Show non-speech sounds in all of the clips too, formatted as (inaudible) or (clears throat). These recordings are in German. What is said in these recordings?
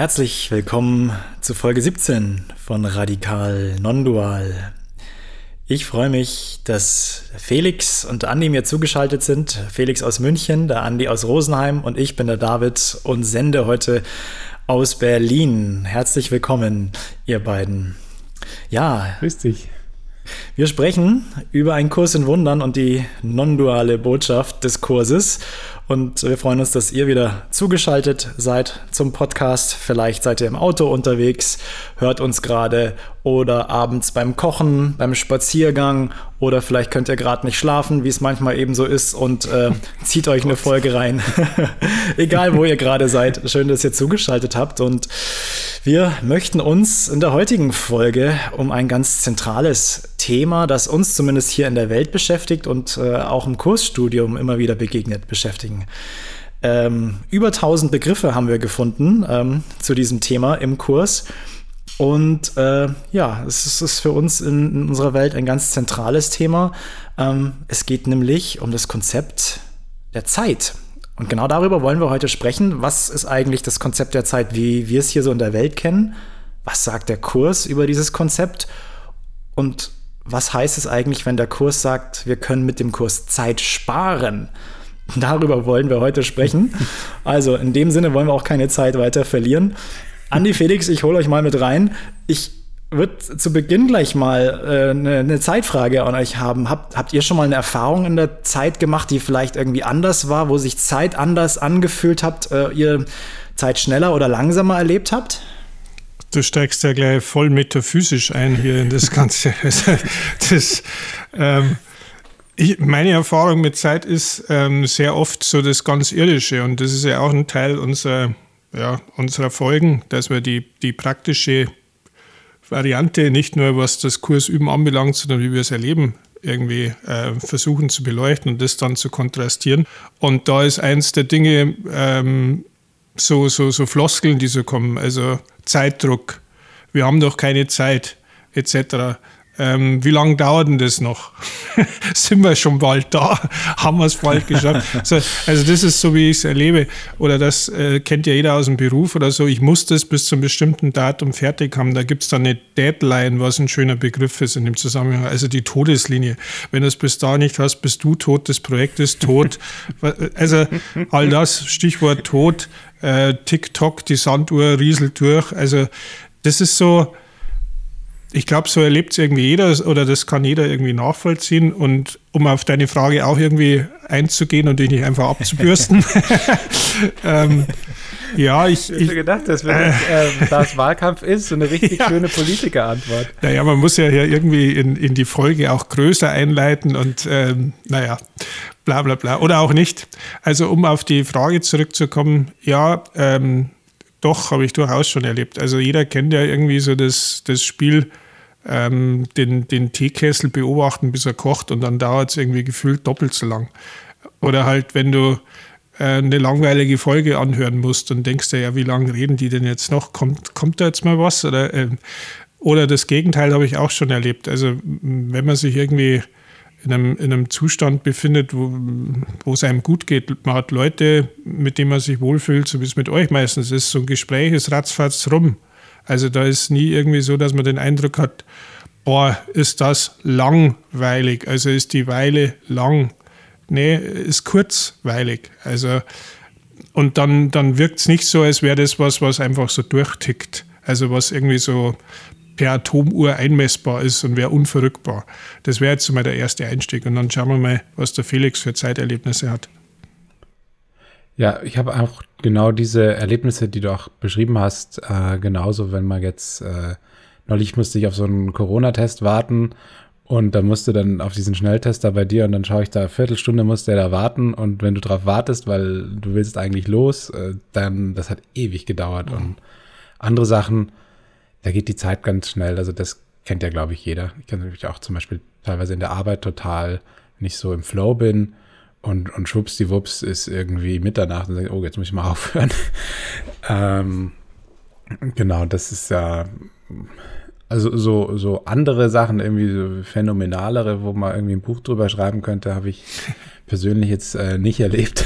Herzlich willkommen zu Folge 17 von Radikal Non-Dual. Ich freue mich, dass Felix und Andi mir zugeschaltet sind. Felix aus München, der Andi aus Rosenheim und ich bin der David und sende heute aus Berlin. Herzlich willkommen, ihr beiden. Ja. Grüß dich. Wir sprechen über einen Kurs in Wundern und die non-duale Botschaft des Kurses. Und wir freuen uns, dass ihr wieder zugeschaltet seid zum Podcast. Vielleicht seid ihr im Auto unterwegs, hört uns gerade oder abends beim Kochen, beim Spaziergang oder vielleicht könnt ihr gerade nicht schlafen, wie es manchmal eben so ist und äh, (laughs) (laughs) zieht euch eine Folge rein. (laughs) Egal, wo ihr gerade seid. Schön, dass ihr zugeschaltet habt und wir möchten uns in der heutigen Folge um ein ganz zentrales Thema, das uns zumindest hier in der Welt beschäftigt und äh, auch im Kursstudium immer wieder begegnet, beschäftigen. Ähm, über 1000 Begriffe haben wir gefunden ähm, zu diesem Thema im Kurs. Und äh, ja, es ist für uns in, in, unserer Welt ein ganz zentrales Thema. Ähm, es geht nämlich um das Konzept der Zeit. Und genau darüber wollen wir heute sprechen. Was ist eigentlich das Konzept der Zeit, wie wir es hier so in der Welt kennen? Was sagt der Kurs über dieses Konzept? Und was heißt es eigentlich, wenn der Kurs sagt, wir können mit dem Kurs Zeit sparen? Darüber wollen wir heute sprechen. Also in dem Sinne wollen wir auch keine Zeit weiter verlieren. Andi Felix, ich hole euch mal mit rein. Ich würde zu Beginn gleich mal äh, eine, eine Zeitfrage an euch haben. Habt, habt ihr schon mal eine Erfahrung in der Zeit gemacht, die vielleicht irgendwie anders war, wo sich Zeit anders angefühlt habt, äh, ihr Zeit schneller oder langsamer erlebt habt? Du steigst ja gleich voll metaphysisch ein hier in das Ganze. (laughs) das, ähm, ich, meine Erfahrung mit Zeit ist ähm, sehr oft so das ganz Irdische und das ist ja auch ein Teil unserer ja, unserer Folgen, dass wir die, die praktische Variante, nicht nur was das Kursüben anbelangt, sondern wie wir es erleben, irgendwie äh, versuchen zu beleuchten und das dann zu kontrastieren. Und da ist eins der Dinge, ähm, so, so, so Floskeln, die so kommen, also Zeitdruck, wir haben doch keine Zeit, etc. Ähm, wie lange dauert denn das noch? (laughs) Sind wir schon bald da? (laughs) Haben wir es bald geschafft? (laughs) so, also das ist so, wie ich es erlebe. Oder das äh, kennt ja jeder aus dem Beruf oder so. Ich muss das bis zum bestimmten Datum fertig haben. Da gibt es dann eine Deadline, was ein schöner Begriff ist in dem Zusammenhang. Also die Todeslinie. Wenn du es bis da nicht hast, bist du tot, das Projekt ist tot. also all das, Stichwort tot, äh, TikTok, die Sanduhr rieselt durch. Also das ist so ich glaube, so erlebt es irgendwie jeder oder das kann jeder irgendwie nachvollziehen. Und um auf deine Frage auch irgendwie einzugehen und dich nicht einfach abzubürsten. (laughs) (laughs) ähm, ja, ich. Ich hätte gedacht, dass wenn (laughs) äh, das Wahlkampf ist, so eine richtig ja. schöne Politikerantwort. Naja, man muss ja hier irgendwie in, in die Folge auch größer einleiten und ähm, naja, bla bla bla. Oder auch nicht. Also, um auf die Frage zurückzukommen, ja, ähm, doch, habe ich durchaus schon erlebt. Also jeder kennt ja irgendwie so das, das Spiel, ähm, den, den Teekessel beobachten, bis er kocht und dann dauert es irgendwie gefühlt doppelt so lang. Oder halt, wenn du äh, eine langweilige Folge anhören musst und denkst dir, ja, wie lange reden die denn jetzt noch? Kommt, kommt da jetzt mal was? Oder, äh, oder das Gegenteil habe ich auch schon erlebt. Also wenn man sich irgendwie in einem, in einem Zustand befindet, wo, es einem gut geht. Man hat Leute, mit denen man sich wohlfühlt, so wie es mit euch meistens ist. So ein Gespräch ist ratzfatz rum. Also da ist nie irgendwie so, dass man den Eindruck hat, boah, ist das langweilig, also ist die Weile lang. Nee, ist kurzweilig. Also, und dann, dann wirkt es nicht so, als wäre das was, was einfach so durchtickt. Also was irgendwie so per Atomuhr einmessbar ist und wäre unverrückbar. Das wäre jetzt mal der erste Einstieg. Und dann schauen wir mal, was der Felix für Zeiterlebnisse hat. Ja, ich habe auch genau diese Erlebnisse, die du auch beschrieben hast, äh, genauso, wenn man jetzt, äh, neulich musste ich auf so einen Corona-Test warten und da musst du dann auf diesen Schnelltester bei dir und dann schaue ich da, Viertelstunde muss der da warten und wenn du drauf wartest, weil du willst eigentlich los, äh, dann, das hat ewig gedauert mhm. und andere Sachen, da geht die Zeit ganz schnell. Also das kennt ja, glaube ich, jeder. Ich kenne natürlich auch zum Beispiel teilweise in der Arbeit total, wenn ich so im Flow bin und, und schwuppsdiwupps ist irgendwie Mitternacht und sage, oh, jetzt muss ich mal (laughs) aufhören. ähm, genau, das ist ja, also so, so andere Sachen, irgendwie so phänomenalere, wo man irgendwie ein Buch drüber schreiben könnte, habe ich (laughs) persönlich jetzt äh, nicht erlebt.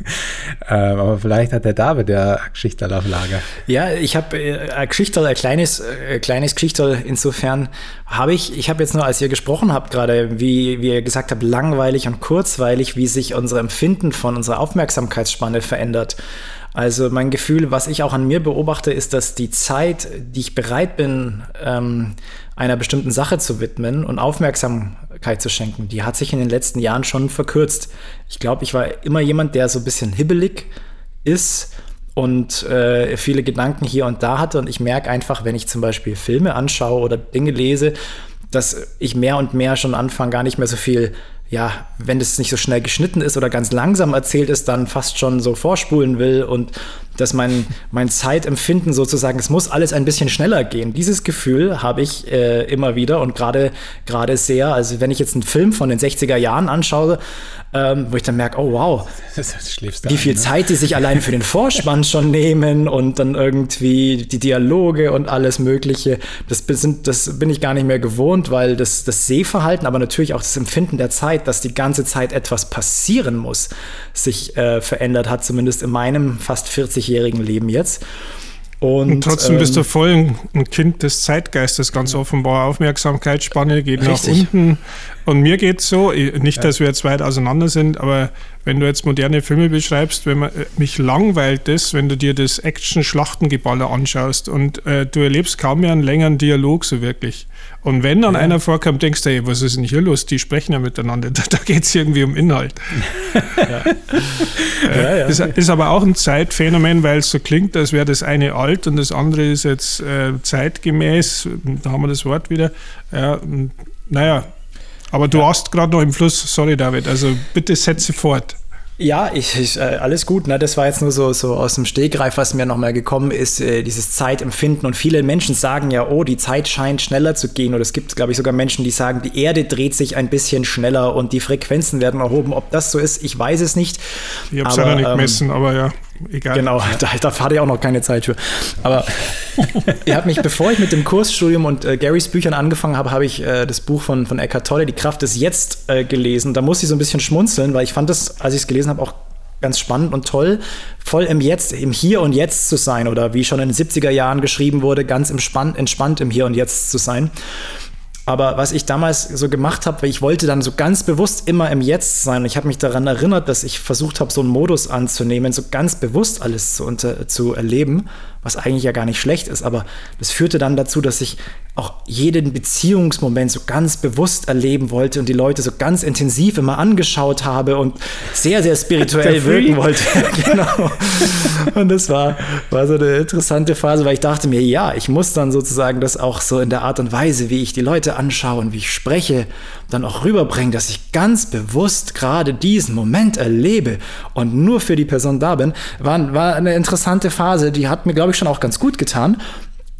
(laughs) ähm, aber vielleicht hat der David ja Geschichterl auf Lager. Ja, ich habe äh, ein Geschichterl, ein kleines, äh, kleines Geschichterl. Insofern habe ich, ich habe jetzt nur, als ihr gesprochen habt, gerade, wie, wie ihr gesagt habt, langweilig und kurzweilig, wie sich unser Empfinden von unserer Aufmerksamkeitsspanne verändert. Also mein Gefühl, was ich auch an mir beobachte, ist, dass die Zeit, die ich bereit bin, ähm, einer bestimmten Sache zu widmen und Aufmerksamkeit zu schenken, die hat sich in den letzten Jahren schon verkürzt. Ich glaube, ich war immer jemand, der so ein bisschen hibbelig ist und äh, viele Gedanken hier und da hatte. Und ich merke einfach, wenn ich zum Beispiel Filme anschaue oder Dinge lese, dass ich mehr und mehr schon anfange, gar nicht mehr so viel ja, wenn das nicht so schnell geschnitten ist oder ganz langsam erzählt ist, dann fast schon so vorspulen will und dass mein, mein Zeitempfinden sozusagen, es muss alles ein bisschen schneller gehen. Dieses Gefühl habe ich äh, immer wieder und gerade gerade sehr, also wenn ich jetzt einen Film von den 60er Jahren anschaue, ähm, wo ich dann merke, oh wow, (laughs) wie viel ein, ne? Zeit die sich allein für den (laughs) Vorspann schon nehmen und dann irgendwie die Dialoge und alles Mögliche. Das, sind, das bin ich gar nicht mehr gewohnt, weil das, das Sehverhalten, aber natürlich auch das Empfinden der Zeit, dass die ganze Zeit etwas passieren muss, sich äh, verändert hat, zumindest in meinem fast 40-jährigen Leben jetzt. Und, und trotzdem ähm, bist du voll ein Kind des Zeitgeistes, ganz offenbar. Aufmerksamkeitsspanne geht richtig. nach unten. Und mir geht es so, nicht, dass wir jetzt weit auseinander sind, aber wenn du jetzt moderne Filme beschreibst, wenn man, äh, mich langweilt das, wenn du dir das Action-Schlachtengeballer anschaust und äh, du erlebst kaum mehr einen längeren Dialog so wirklich. Und wenn dann ja. einer vorkommt, denkst du, ey, was ist denn hier los? Die sprechen ja miteinander. (laughs) Da, da geht es irgendwie um Inhalt. ja. (laughs) äh, ja, ist, ist, aber auch ein Zeitphänomen, weil es so klingt, als wäre das eine alt und das andere ist jetzt äh, zeitgemäß. Da haben wir das Wort wieder. Ja, naja, aber du hast gerade noch im Fluss, sorry David, also bitte setze fort. Ja, ich, ich, äh, alles gut. Ne? Das war jetzt nur so, so aus dem Stegreif, was mir nochmal gekommen ist, äh, dieses Zeitempfinden. Und viele Menschen sagen ja, oh, die Zeit scheint schneller zu gehen. Oder es gibt, glaube ich, sogar Menschen, die sagen, die Erde dreht sich ein bisschen schneller und die Frequenzen werden erhoben. Ob das so ist, ich weiß es nicht. Ich habe es ja nicht gemessen, ähm, aber ja egal. Genau, da, da hatte ich auch noch keine Zeit für. Aber ihr habt mich, bevor ich mit dem Kursstudium und äh, Garys Büchern angefangen habe, habe ich äh, das Buch von, von Eckhart Tolle, Die Kraft des Jetzt, äh, gelesen. Da musste ich so ein bisschen schmunzeln, weil ich fand das, als ich es gelesen habe, auch ganz spannend und toll, voll im Jetzt, im Hier und Jetzt zu sein oder wie schon in den 70er Jahren geschrieben wurde, ganz entspannt, entspannt im Hier und Jetzt zu sein. Aber was ich damals so gemacht habe, ich wollte dann so ganz bewusst immer im Jetzt sein. Ich habe mich daran erinnert, dass ich versucht habe, so einen Modus anzunehmen, so ganz bewusst alles zu, unter, zu erleben was eigentlich ja gar nicht schlecht ist, aber das führte dann dazu, dass ich auch jeden Beziehungsmoment so ganz bewusst erleben wollte und die Leute so ganz intensiv immer angeschaut habe und sehr, sehr spirituell wirken wollte. (laughs) genau. Und das war, war so eine interessante Phase, weil ich dachte mir, ja, ich muss dann sozusagen das auch so in der Art und Weise, wie ich die Leute anschaue und wie ich spreche, dann auch rüberbringen, dass ich ganz bewusst gerade diesen Moment erlebe und nur für die Person da bin, war, war eine interessante Phase, die hat mir, glaube ich, schon auch ganz gut getan.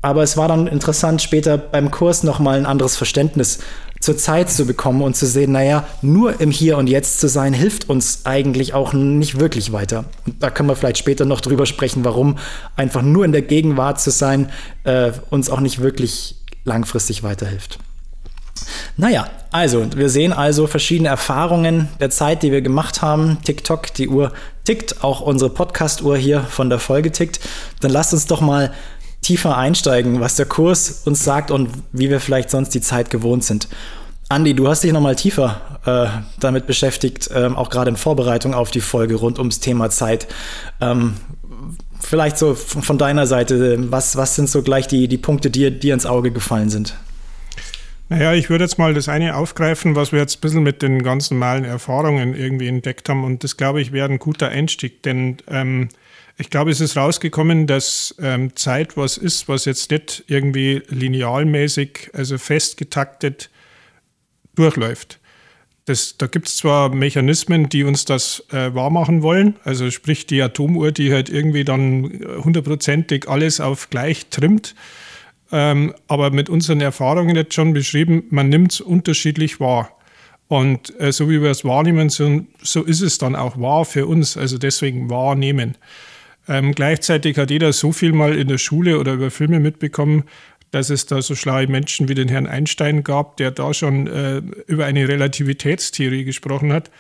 Aber es war dann interessant, später beim Kurs nochmal ein anderes Verständnis zur Zeit zu bekommen und zu sehen, naja, nur im Hier und Jetzt zu sein, hilft uns eigentlich auch nicht wirklich weiter. Und da können wir vielleicht später noch drüber sprechen, warum einfach nur in der Gegenwart zu sein äh, uns auch nicht wirklich langfristig weiterhilft. Naja, also, wir sehen also verschiedene Erfahrungen der Zeit, die wir gemacht haben. TikTok, die Uhr tickt, auch unsere Podcast-Uhr hier von der Folge tickt. Dann lasst uns doch mal tiefer einsteigen, was der Kurs uns sagt und wie wir vielleicht sonst die Zeit gewohnt sind. Andi, du hast dich nochmal tiefer äh, damit beschäftigt, ähm, auch gerade in Vorbereitung auf die Folge rund ums Thema Zeit. Ähm, vielleicht so von deiner Seite, was, was sind so gleich die, die Punkte, die dir ins Auge gefallen sind? Naja, ich würde jetzt mal das eine aufgreifen, was wir jetzt ein bisschen mit den ganzen normalen Erfahrungen irgendwie entdeckt haben. Und das, glaube ich, wäre ein guter Einstieg, denn ähm, ich glaube, es ist rausgekommen, dass ähm, Zeit was ist, was jetzt nicht irgendwie linealmäßig, also festgetaktet durchläuft. Das, da gibt es zwar Mechanismen, die uns das äh, wahrmachen wollen, also sprich die Atomuhr, die halt irgendwie dann hundertprozentig alles auf gleich trimmt. Ähm, aber mit unseren Erfahrungen jetzt schon beschrieben, man nimmt es unterschiedlich wahr. Und äh, so wie wir es wahrnehmen, so, so, ist es dann auch wahr für uns. Also deswegen wahrnehmen. Ähm, gleichzeitig hat jeder so viel mal in der Schule oder über Filme mitbekommen, dass es da so schlaue Menschen wie den Herrn Einstein gab, der da schon äh, über eine Relativitätstheorie gesprochen hat.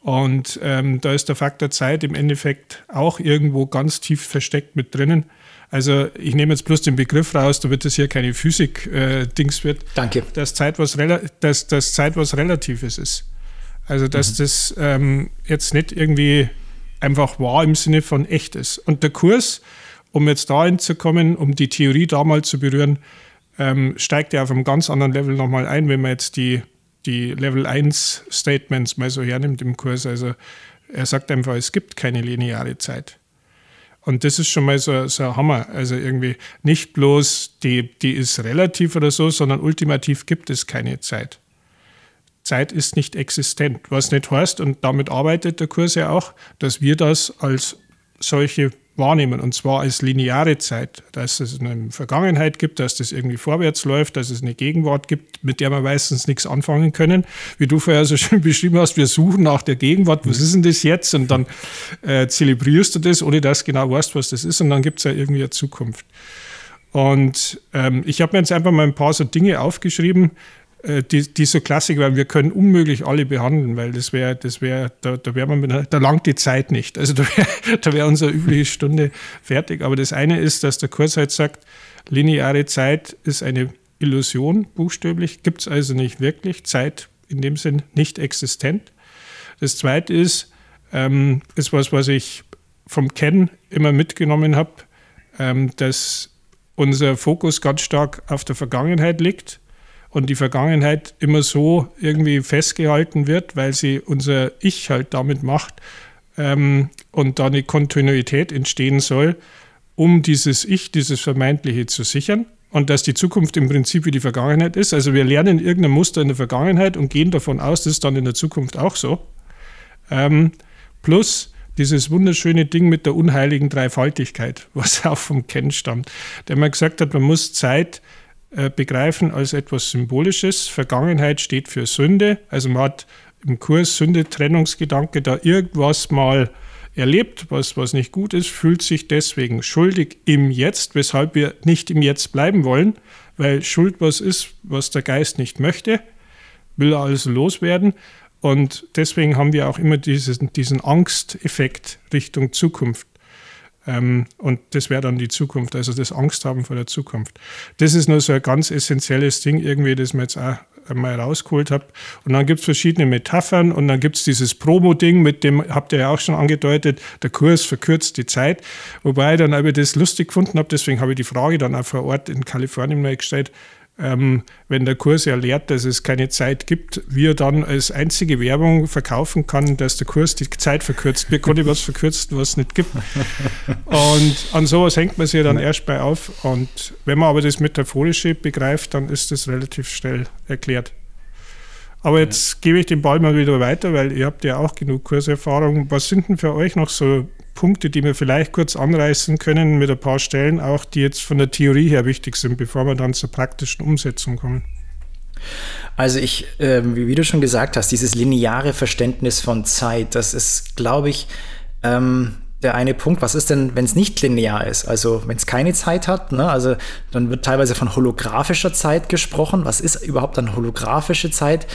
Und ähm, da ist der Faktor Zeit im Endeffekt auch irgendwo ganz tief versteckt mit drinnen. Also ich nehme jetzt bloß den Begriff raus, damit das hier keine Physik-Dings äh, wird. Danke. Dass Zeit, was dass, dass Zeit was Relatives ist. Also dass mhm. das ähm, jetzt nicht irgendwie einfach wahr im Sinne von echt ist. Und der Kurs um jetzt dahin zu kommen, um die Theorie da mal zu berühren, ähm, steigt er auf einem ganz anderen Level nochmal ein, wenn man jetzt die, die Level 1 Statements mal so hernimmt im Kurs. Also er sagt einfach, es gibt keine lineare Zeit. Und das ist schon mal so, so ein Hammer. Also irgendwie nicht bloß, die, die ist relativ oder so, sondern ultimativ gibt es keine Zeit. Zeit ist nicht existent, was nicht heißt, und damit arbeitet der Kurs ja auch, dass wir das als solche wahrnehmen, und zwar als lineare Zeit, dass es eine Vergangenheit gibt, dass das irgendwie vorwärts läuft, dass es eine Gegenwart gibt, mit der wir meistens nichts anfangen können. Wie du vorher so schön (laughs) beschrieben hast, wir suchen nach der Gegenwart, was ist denn das jetzt? Und dann äh, zelebrierst du das, ohne dass du genau weißt, was das ist, und dann gibt es ja irgendwie eine Zukunft. Und ähm, ich habe mir jetzt einfach mal ein paar so Dinge aufgeschrieben, äh, die, die so Klassik weil wir können unmöglich alle behandeln, weil das wäre, das wäre, da, da wäre man mit da langt die Zeit nicht. Also da wäre (laughs) da wär unsere übliche Stunde fertig. Aber das eine ist, dass der Kurs halt sagt, lineare Zeit ist eine Illusion, buchstäblich, gibt es also nicht wirklich, Zeit in dem Sinn nicht existent. Das zweite ist, ähm, ist was, was ich vom Ken immer mitgenommen habe, ähm, dass unser Fokus ganz stark auf der Vergangenheit liegt und die Vergangenheit immer so irgendwie festgehalten wird, weil sie unser Ich halt damit macht ähm, und da eine Kontinuität entstehen soll, um dieses Ich, dieses Vermeintliche zu sichern und dass die Zukunft im Prinzip wie die Vergangenheit ist. Also wir lernen irgendein Muster in der Vergangenheit und gehen davon aus, das ist dann in der Zukunft auch so. Ähm, plus dieses wunderschöne Ding mit der unheiligen Dreifaltigkeit, (laughs) was auch vom Ken stammt, der mal gesagt hat, man muss Zeit begreifen als etwas Symbolisches. Vergangenheit steht für Sünde. Also man hat im Kurs Sünde-Trennungsgedanke da irgendwas mal erlebt, was, was nicht gut ist, fühlt sich deswegen schuldig im Jetzt, weshalb wir nicht im Jetzt bleiben wollen, weil Schuld was ist, was der Geist nicht möchte, will also loswerden. Und deswegen haben wir auch immer diesen, diesen Angsteffekt Richtung Zukunft. Ähm, und das wäre dann die Zukunft, also das Angst haben vor der Zukunft. Das ist nur so ein ganz essentielles Ding, irgendwie, das man jetzt auch mal rausgeholt habe. Und dann gibt es verschiedene Metaphern und dann gibt es dieses Promo-Ding, mit dem habt ihr ja auch schon angedeutet, der Kurs verkürzt die Zeit. Wobei ich dann aber das lustig gefunden habe, deswegen habe ich die Frage dann auch vor Ort in Kalifornien mal gestellt, ähm, wenn der Kurs ja lehrt, dass es keine Zeit gibt, wie er dann als einzige Werbung verkaufen kann, dass der Kurs die Zeit verkürzt. Mir konnte was verkürzt, was es nicht gibt. Und an sowas hängt man sich dann erst bei auf. Und wenn man aber das Metaphorische begreift, dann ist das relativ schnell erklärt. Aber jetzt gebe ich den Ball mal wieder weiter, weil ihr habt ja auch genug Kurserfahrung. Was sind denn für euch noch so Punkte, die wir vielleicht kurz anreißen können mit ein paar Stellen, auch die jetzt von der Theorie her wichtig sind, bevor wir dann zur praktischen Umsetzung kommen? Also ich, äh, wie du schon gesagt hast, dieses lineare Verständnis von Zeit, das ist, glaube ich, ähm, der eine Punkt. Was ist denn, wenn es nicht linear ist? Also wenn es keine Zeit hat, ne? also dann wird teilweise von holographischer Zeit gesprochen. Was ist überhaupt dann holographische Zeit?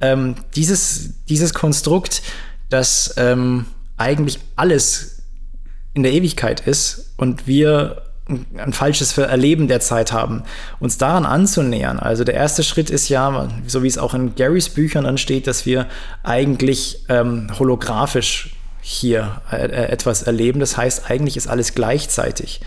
Ähm, dieses, dieses Konstrukt, das ähm, eigentlich alles in der Ewigkeit ist und wir ein, falsches Erleben der Zeit haben, uns daran anzunähern. Also der erste Schritt ist ja, so wie es auch in Garys Büchern ansteht, dass wir eigentlich ähm, holographisch hier äh, äh etwas erleben. Das heißt, eigentlich ist alles gleichzeitig.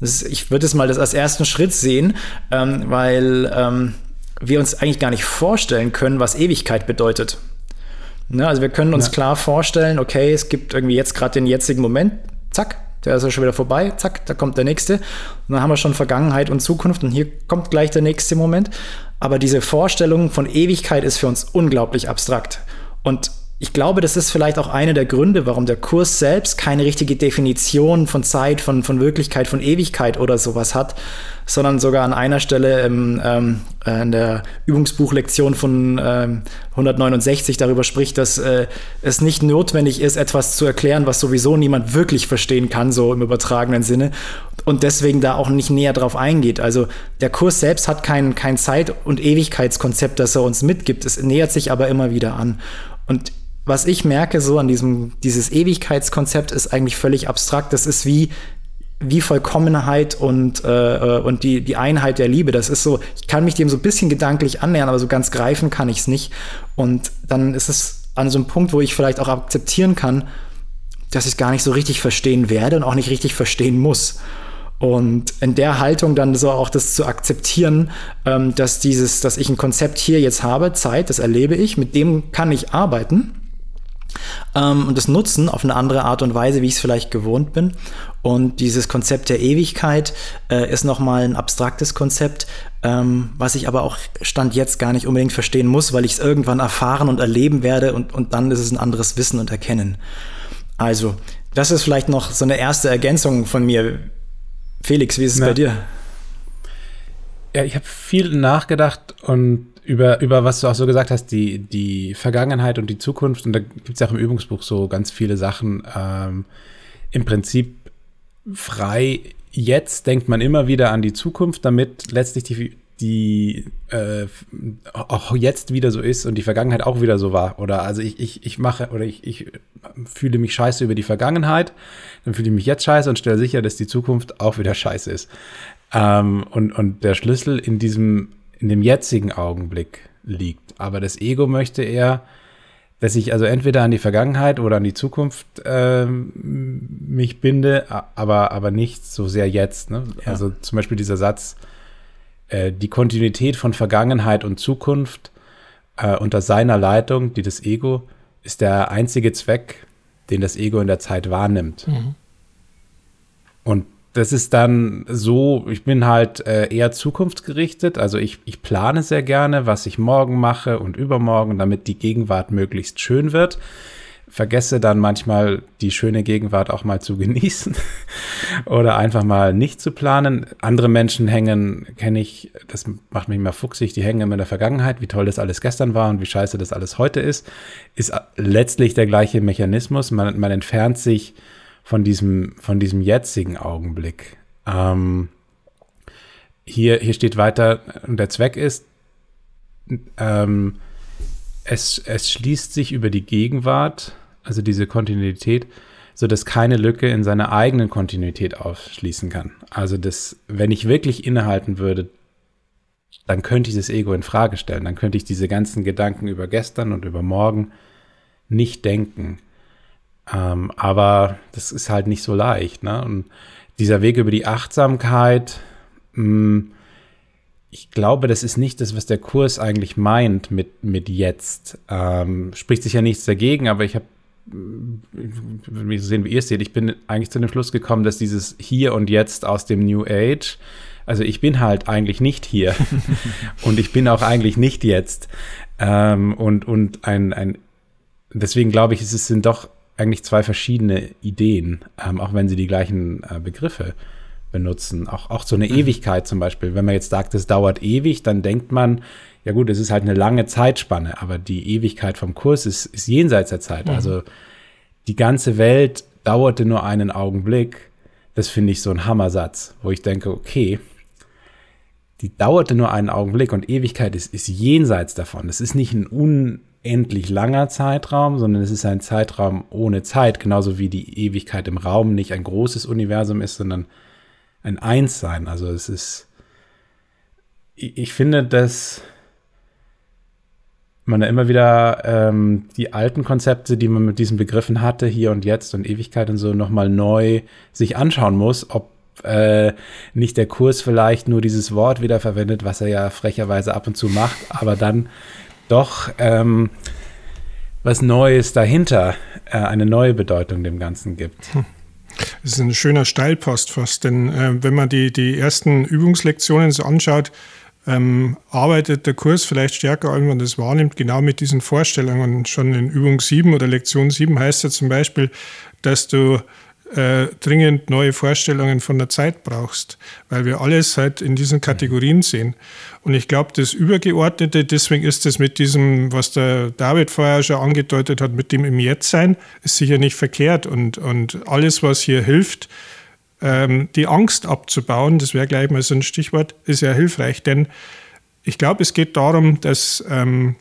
Ist, ich würde es mal das als ersten Schritt sehen, ähm, weil ähm, wir uns eigentlich gar nicht vorstellen können, was Ewigkeit bedeutet. Ne, also wir können uns ja. klar vorstellen, okay, es gibt irgendwie jetzt gerade den jetzigen Moment, zack, der ist ja schon wieder vorbei, zack, da kommt der nächste. Und dann haben wir schon Vergangenheit und Zukunft und hier kommt gleich der nächste Moment. Aber diese Vorstellung von Ewigkeit ist für uns unglaublich abstrakt. Und ich glaube, das ist vielleicht auch einer der Gründe, warum der Kurs selbst keine richtige Definition von Zeit, von, von Wirklichkeit, von Ewigkeit oder sowas hat, sondern sogar an einer Stelle im, ähm, äh, in der Übungsbuchlektion von ähm, 169 darüber spricht, dass äh, es nicht notwendig ist, etwas zu erklären, was sowieso niemand wirklich verstehen kann, so im übertragenen Sinne, und deswegen da auch nicht näher drauf eingeht. Also der Kurs selbst hat kein, kein Zeit- und Ewigkeitskonzept, das er uns mitgibt. Es nähert sich aber immer wieder an. Und was ich merke so an diesem, dieses Ewigkeitskonzept ist eigentlich völlig abstrakt. Das ist wie, wie Vollkommenheit und, äh, und die, die Einheit der Liebe. Das ist so, ich kann mich dem so ein bisschen gedanklich annähern, aber so ganz greifen kann ich es nicht. Und dann ist es an so einem Punkt, wo ich vielleicht auch akzeptieren kann, dass ich es gar nicht so richtig verstehen werde und auch nicht richtig verstehen muss. Und in der Haltung dann so auch das zu akzeptieren, ähm, dass dieses, dass ich ein Konzept hier jetzt habe, Zeit, das erlebe ich, mit dem kann ich arbeiten ähm, und das nutzen auf eine andere Art und Weise, wie ich es vielleicht gewohnt bin. Und dieses Konzept der Ewigkeit äh, ist nochmal ein abstraktes Konzept, ähm, was ich aber auch Stand jetzt gar nicht unbedingt verstehen muss, weil ich es irgendwann erfahren und erleben werde und, und dann ist es ein anderes Wissen und Erkennen. Also, das ist vielleicht noch so eine erste Ergänzung von mir. Felix, wie ist es ja. bei dir? Ja, ich habe viel nachgedacht und über, über was du auch so gesagt hast, die, die Vergangenheit und die Zukunft. Und da gibt es ja auch im Übungsbuch so ganz viele Sachen. Ähm, Im Prinzip frei jetzt denkt man immer wieder an die Zukunft, damit letztlich die, die äh, auch jetzt wieder so ist und die Vergangenheit auch wieder so war. Oder also ich, ich, ich mache oder ich, ich fühle mich scheiße über die Vergangenheit, dann fühle ich mich jetzt scheiße und stelle sicher, dass die Zukunft auch wieder scheiße ist. Ähm, und, und der Schlüssel in diesem in dem jetzigen Augenblick liegt. Aber das Ego möchte eher, dass ich also entweder an die Vergangenheit oder an die Zukunft äh, mich binde, aber, aber nicht so sehr jetzt. Ne? Ja. Also zum Beispiel dieser Satz, äh, die Kontinuität von Vergangenheit und Zukunft äh, unter seiner Leitung, die das Ego, ist der einzige Zweck, den das Ego in der Zeit wahrnimmt. Mhm. Und das ist dann so, ich bin halt äh, eher zukunftsgerichtet. Also ich, ich plane sehr gerne, was ich morgen mache und übermorgen, damit die Gegenwart möglichst schön wird. Vergesse dann manchmal die schöne Gegenwart auch mal zu genießen (laughs) oder einfach mal nicht zu planen. Andere Menschen hängen, kenne ich, das macht mich immer fuchsig, die hängen immer in der Vergangenheit, wie toll das alles gestern war und wie scheiße das alles heute ist. Ist letztlich der gleiche Mechanismus. Man, man entfernt sich von diesem, von diesem jetzigen Augenblick. Ähm, hier, hier steht weiter, und der Zweck ist, ähm, es, es schließt sich über die Gegenwart, also diese Kontinuität, so dass keine Lücke in seiner eigenen Kontinuität aufschließen kann. Also das, wenn ich wirklich innehalten würde, dann könnte ich das Ego in Frage stellen. Dann könnte ich diese ganzen Gedanken über gestern und über morgen nicht denken. Ähm, aber das ist halt nicht so leicht. Ne? Und dieser Weg über die Achtsamkeit, mh, hm, ich glaube, das ist nicht das, was der Kurs eigentlich meint mit, mit jetzt. Ähm, spricht sich ja nichts dagegen, aber ich habe, wenn wir sehen, wie ihr es seht, ich bin eigentlich zu dem Schluss gekommen, dass dieses Hier und Jetzt aus dem New Age, also ich bin halt eigentlich nicht hier (laughs) und ich bin auch eigentlich nicht jetzt. Ähm, und, und ein, ein, deswegen glaube ich, es sind doch eigentlich zwei verschiedene Ideen, ähm, auch wenn sie die gleichen äh, Begriffe benutzen. Auch, auch so eine mhm. Ewigkeit zum Beispiel. Wenn man jetzt sagt, es dauert ewig, dann denkt man, ja gut, es ist halt eine lange Zeitspanne, aber die Ewigkeit vom Kurs ist, ist jenseits der Zeit. Mhm. Also die ganze Welt dauerte nur einen Augenblick. Das finde ich so ein Hammersatz, wo ich denke, okay, die dauerte nur einen Augenblick und Ewigkeit ist, ist jenseits davon. Es ist nicht ein un, unendlich langer Zeitraum, sondern es ist ein Zeitraum ohne Zeit, genauso wie die Ewigkeit im Raum nicht ein großes Universum ist, sondern ein Einssein. Also es ist, ich, ich finde, dass man da immer wieder ähm, die alten Konzepte, die man mit diesen Begriffen hatte, hier und jetzt und Ewigkeit und so, nochmal neu sich anschauen muss, ob äh, nicht der Kurs vielleicht nur dieses Wort wiederverwendet, was er ja frecherweise ab und zu macht, aber dann doch ähm, was Neues dahinter, äh, eine neue Bedeutung dem Ganzen gibt. Hm. Das ist ein schöner Steilpost fast, denn äh, wenn man die, die ersten Übungslektionen so anschaut, ähm, arbeitet der Kurs vielleicht stärker, als man das wahrnimmt, genau mit diesen Vorstellungen. Schon in Übung 7 oder Lektion 7 heißt ja zum Beispiel, dass du äh, dringend neue Vorstellungen von der Zeit brauchst, weil wir alles halt in diesen Kategorien sehen. Und ich glaube, das Übergeordnete, deswegen ist das mit diesem, was der David vorher schon angedeutet hat, mit dem im Jetzt sein, ist sicher nicht verkehrt. Und, und alles, was hier hilft, ähm, die Angst abzubauen, das wäre gleich mal so ein Stichwort, ist ja hilfreich. Denn ich glaube, es geht darum, dass ähm,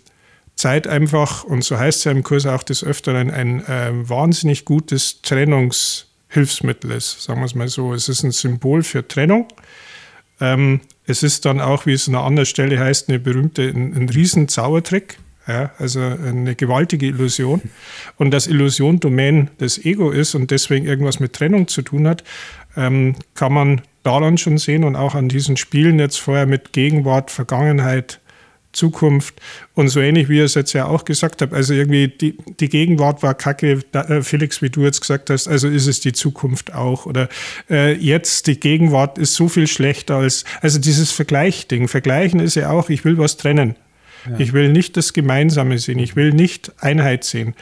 Zeit einfach, und so heißt es ja im Kurs auch des Öfteren, ein äh, wahnsinnig gutes Trennungs- Hilfsmittel ist, sagen wir es mal so. Es ist ein Symbol für Trennung. Ähm, es ist dann auch, wie es an einer anderen Stelle heißt, eine berühmte, ein, ein Riesenzaubertrick. Ja, also eine gewaltige Illusion. Und dass Illusion Domain des Ego ist und deswegen irgendwas mit Trennung zu tun hat, ähm, kann man daran schon sehen und auch an diesen Spielen jetzt vorher mit Gegenwart, Vergangenheit, Zukunft und so ähnlich, wie ihr es jetzt ja auch gesagt habt. Also irgendwie die, die Gegenwart war kacke, äh, Felix, wie du jetzt gesagt hast, also ist es die Zukunft auch. Oder äh, jetzt die Gegenwart ist so viel schlechter als, also dieses Vergleichding. Vergleichen ist ja auch, ich will was trennen. Ja. Ich will nicht das Gemeinsame sehen, ich will nicht Einheit sehen.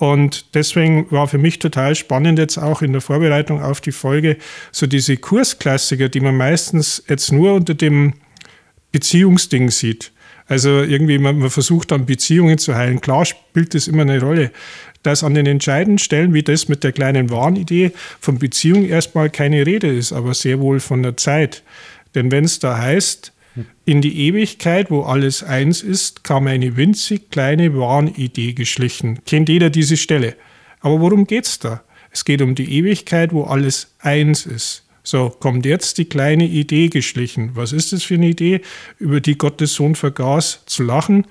Und deswegen war für mich total spannend jetzt auch in der Vorbereitung auf die Folge so diese Kursklassiker, die man meistens jetzt nur unter dem Beziehungsding sieht. Also irgendwie, man, man versucht dann Beziehungen zu heilen. Klar spielt das immer eine Rolle dass an den entscheidenden Stellen, wie das mit der kleinen Warnidee, von Beziehung erstmal keine Rede ist, aber sehr wohl von der Zeit. Denn wenn es da heißt, in die Ewigkeit, wo alles eins ist, kam eine winzig kleine Warnidee geschlichen. Kennt jeder diese Stelle. Aber worum geht's da? Es geht um die Ewigkeit, wo alles eins ist. So, kommt jetzt die kleine Idee geschlichen. Was ist das für eine Idee? Über die Gottes Sohn vergaß zu lachen.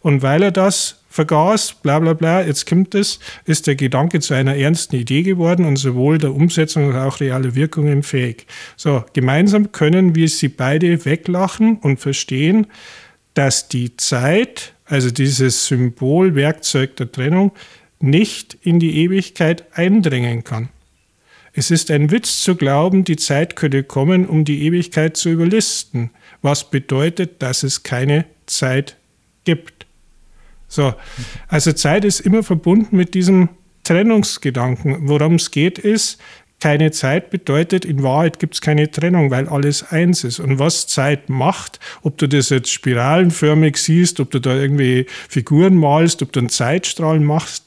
Und weil er das vergaß, bla bla bla, jetzt kommt es, ist der Gedanke zu einer ernsten Idee geworden und sowohl der Umsetzung als auch reale Wirkungen fähig. So, gemeinsam können wir sie beide weglachen und verstehen, dass die Zeit, also dieses Symbolwerkzeug der Trennung, nicht in die Ewigkeit eindringen kann. Es ist ein Witz zu glauben, die Zeit könne kommen, um die Ewigkeit zu überlisten, was bedeutet, dass es keine Zeit gibt. So, also Zeit ist immer verbunden mit diesem Trennungsgedanken. Worum es geht, ist, keine Zeit bedeutet, in Wahrheit gibt es keine Trennung, weil alles eins ist. Und was Zeit macht, ob du das jetzt spiralenförmig siehst, ob du da irgendwie Figuren malst, ob du einen Zeitstrahl machst,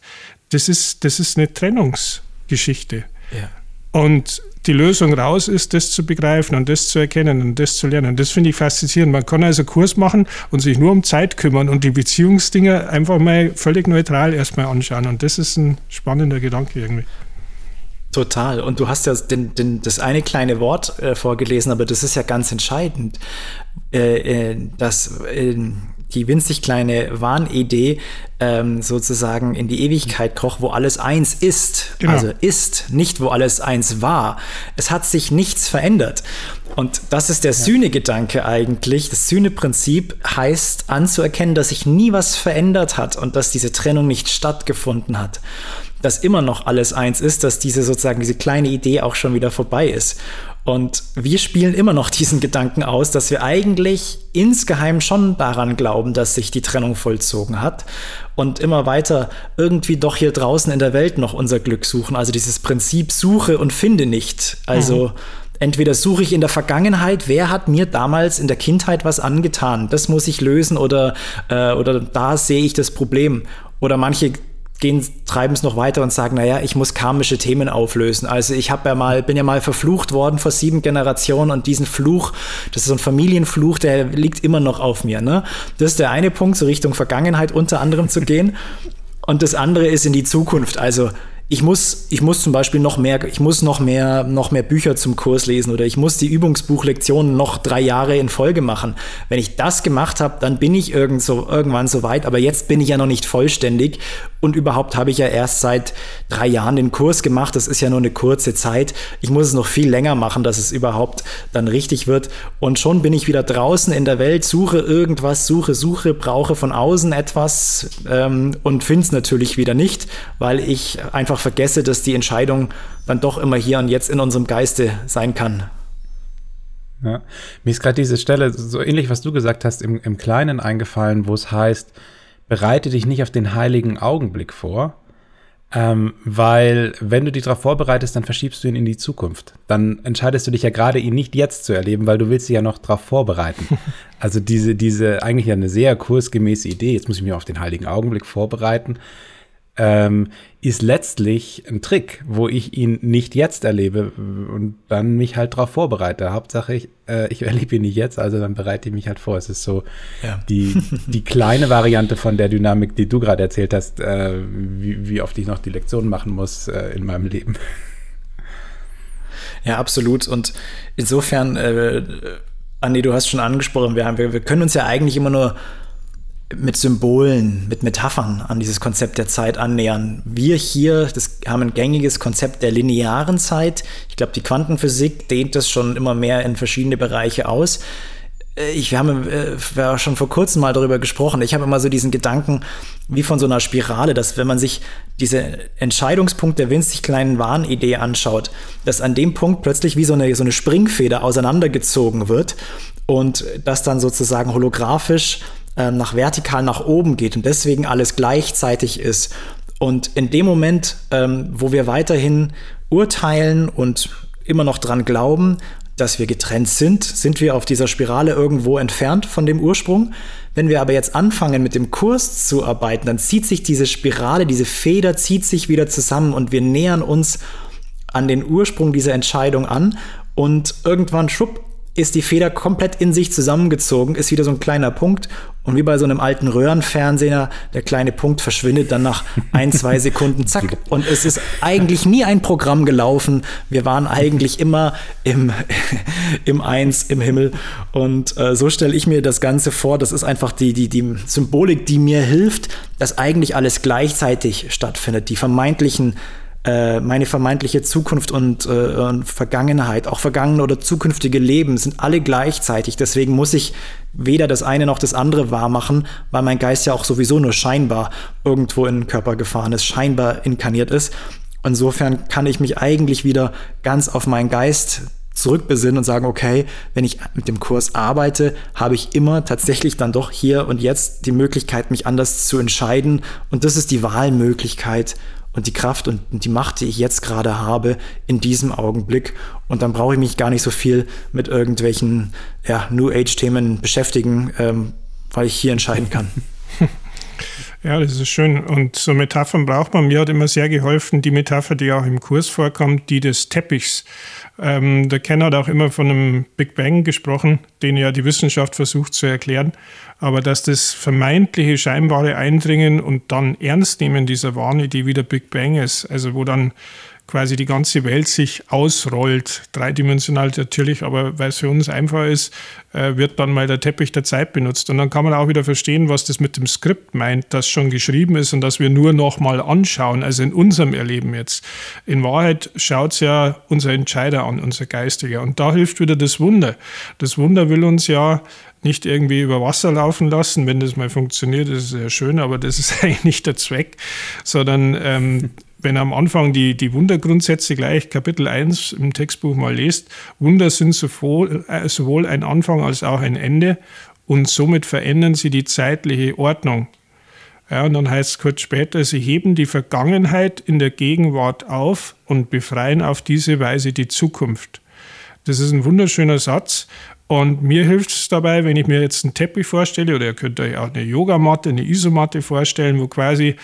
das ist, das ist eine Trennungsgeschichte. Ja. Und die Lösung raus ist, das zu begreifen und das zu erkennen und das zu lernen. Das finde ich faszinierend. Man kann also Kurs machen und sich nur um Zeit kümmern und die Beziehungsdinge einfach mal völlig neutral erstmal anschauen. Und das ist ein spannender Gedanke irgendwie. Total. Und du hast ja den, den, das eine kleine Wort äh, vorgelesen, aber das ist ja ganz entscheidend, äh, äh, dass die winzig kleine Wahnidee ähm, sozusagen in die Ewigkeit kroch, wo alles eins ist. Genau. Also ist, nicht wo alles eins war. Es hat sich nichts verändert. Und das ist der ja. Sühne-Gedanke eigentlich. Das Sühne-Prinzip heißt anzuerkennen, dass sich nie was verändert hat und dass diese Trennung nicht stattgefunden hat. Dass immer noch alles eins ist, dass diese sozusagen diese kleine Idee auch schon wieder vorbei ist. Und wir spielen immer noch diesen Gedanken aus, dass wir eigentlich insgeheim schon daran glauben, dass sich die Trennung vollzogen hat und immer weiter irgendwie doch hier draußen in der Welt noch unser Glück suchen. Also dieses Prinzip suche und finde nicht. Also mhm. entweder suche ich in der Vergangenheit, wer hat mir damals in der Kindheit was angetan? Das muss ich lösen oder, äh, oder da sehe ich das Problem. Oder manche gehen, treiben es noch weiter und sagen, naja, ich muss karmische Themen auflösen. Also ich habe ja mal, bin ja mal verflucht worden vor sieben Generationen und diesen Fluch, das ist so ein Familienfluch, der liegt immer noch auf mir. Ne? Das ist der eine Punkt, so Richtung Vergangenheit unter anderem zu gehen. (laughs) Und das andere ist in die Zukunft. Also ich muss, ich muss zum Beispiel noch mehr, ich muss noch mehr, noch mehr Bücher zum Kurs lesen oder ich muss die Übungsbuchlektionen noch drei Jahre in Folge machen. Wenn ich das gemacht habe, dann bin ich irgend so, irgendwann so weit, aber jetzt bin ich ja noch nicht vollständig und überhaupt habe ich ja erst seit drei Jahren den Kurs gemacht. Das ist ja nur eine kurze Zeit. Ich muss es noch viel länger machen, dass es überhaupt dann richtig wird. Und schon bin ich wieder draußen in der Welt, suche irgendwas, suche, suche, brauche von außen etwas ähm, und finde es natürlich wieder nicht, weil ich einfach vergesse, dass die Entscheidung dann doch immer hier und jetzt in unserem Geiste sein kann. Ja. Mir ist gerade diese Stelle, so ähnlich was du gesagt hast, im, im Kleinen eingefallen, wo es heißt, bereite dich nicht auf den heiligen Augenblick vor, ähm, weil wenn du dich darauf vorbereitest, dann verschiebst du ihn in die Zukunft. Dann entscheidest du dich ja gerade, ihn nicht jetzt zu erleben, weil du willst dich ja noch darauf vorbereiten. (laughs) Also diese, diese eigentlich eine sehr kursgemäße Idee, jetzt muss ich mich auf den heiligen Augenblick vorbereiten, ähm, ist letztlich ein Trick, wo ich ihn nicht jetzt erlebe und dann mich halt darauf vorbereite. Hauptsache, ich, äh, ich (laughs) erlebe ihn nicht jetzt, also dann bereite ich mich halt vor. Es ist so ja. die, (laughs) die kleine Variante von der Dynamik, die du gerade erzählt hast, äh, wie, wie oft ich noch die Lektion machen muss äh, in meinem Leben. Ja, absolut. Und insofern, äh, Andi, du hast schon angesprochen, wir, haben, wir, wir können uns ja eigentlich immer nur mit Symbolen, mit Metaphern an dieses Konzept der Zeit annähern. Wir hier das haben ein gängiges Konzept der linearen Zeit. Ich glaube, die Quantenphysik dehnt das schon immer mehr in verschiedene Bereiche aus. Äh, ich, wir haben äh, schon vor kurzem mal darüber gesprochen. Ich habe immer so diesen Gedanken wie von so einer Spirale, dass wenn man sich diese Entscheidungspunkt der winzig kleinen Wahnidee anschaut, dass an dem Punkt plötzlich wie so eine, so eine Springfeder auseinandergezogen wird und das dann sozusagen holographisch ähm, nach vertikal nach oben geht und deswegen alles gleichzeitig ist. Und in dem Moment, ähm, wo wir weiterhin urteilen und immer noch dran glauben, dass wir getrennt sind, sind wir auf dieser Spirale irgendwo entfernt von dem Ursprung. Wenn wir aber jetzt anfangen, mit dem Kurs zu arbeiten, dann zieht sich diese Spirale, diese Feder zieht sich wieder zusammen und wir nähern uns an den Ursprung dieser Entscheidung an und irgendwann schupp ist die Feder komplett in sich zusammengezogen, ist wieder so ein kleiner Punkt und wie bei so einem alten Röhrenfernseher, der kleine Punkt verschwindet dann nach ein, zwei Sekunden, (laughs) zack. Und es ist eigentlich nie ein Programm gelaufen. Wir waren eigentlich immer im, (laughs) im Eins, im Himmel. Und äh, so stelle ich mir das Ganze vor. Das ist einfach die, die, die Symbolik, die mir hilft, dass eigentlich alles gleichzeitig stattfindet. Die vermeintlichen äh, meine vermeintliche Zukunft und, äh, und Vergangenheit, auch vergangene oder zukünftige Leben sind alle gleichzeitig. Deswegen muss ich weder das eine noch das andere wahrmachen, weil mein Geist ja auch sowieso nur scheinbar irgendwo in den Körper gefahren ist, scheinbar inkarniert ist. Insofern kann ich mich eigentlich wieder ganz auf meinen Geist zurückbesinnen und sagen, okay, wenn ich mit dem Kurs arbeite, habe ich immer tatsächlich dann doch hier und jetzt die Möglichkeit, mich anders zu entscheiden. Und das ist die Wahlmöglichkeit und die Kraft und die Macht, die ich jetzt gerade habe, in diesem Augenblick. Und dann brauche ich mich gar nicht so viel mit irgendwelchen ja, New Age-Themen beschäftigen, ähm, weil ich hier entscheiden kann. (laughs) Ja, das ist schön. Und so Metaphern braucht man. Mir hat immer sehr geholfen, die Metapher, die auch im Kurs vorkommt, die des Teppichs. Ähm, der Ken hat auch immer von einem Big Bang gesprochen, den ja die Wissenschaft versucht zu erklären. Aber dass das vermeintliche scheinbare Eindringen und dann Ernstnehmen dieser Wahnidee wieder Big Bang ist, also wo dann quasi die ganze Welt sich ausrollt, dreidimensional natürlich, aber weil es für uns einfach ist, äh, wird dann mal der Teppich der Zeit benutzt. Und dann kann man auch wieder verstehen, was das mit dem Skript meint, das schon geschrieben ist und das wir nur noch mal anschauen, also in unserem Erleben jetzt. In Wahrheit schaut es ja unser Entscheider an, unser Geistiger. Und da hilft wieder das Wunder. Das Wunder will uns ja nicht irgendwie über Wasser laufen lassen. Wenn das mal funktioniert, ist es sehr schön, aber das ist (laughs) eigentlich nicht der Zweck, sondern ähm, wenn am Anfang die, die Wundergrundsätze gleich Kapitel 1 im Textbuch mal lest, Wunder sind sowohl, äh, sowohl ein Anfang als auch ein Ende und somit verändern sie die zeitliche Ordnung. Ja, und dann heißt es kurz später, sie heben die Vergangenheit in der Gegenwart auf und befreien auf diese Weise die Zukunft. Das ist ein wunderschöner Satz. Und mir hilft es dabei, wenn ich mir jetzt einen Teppich vorstelle, oder ihr könnt euch auch eine Yogamatte, eine Isomatte vorstellen, wo quasi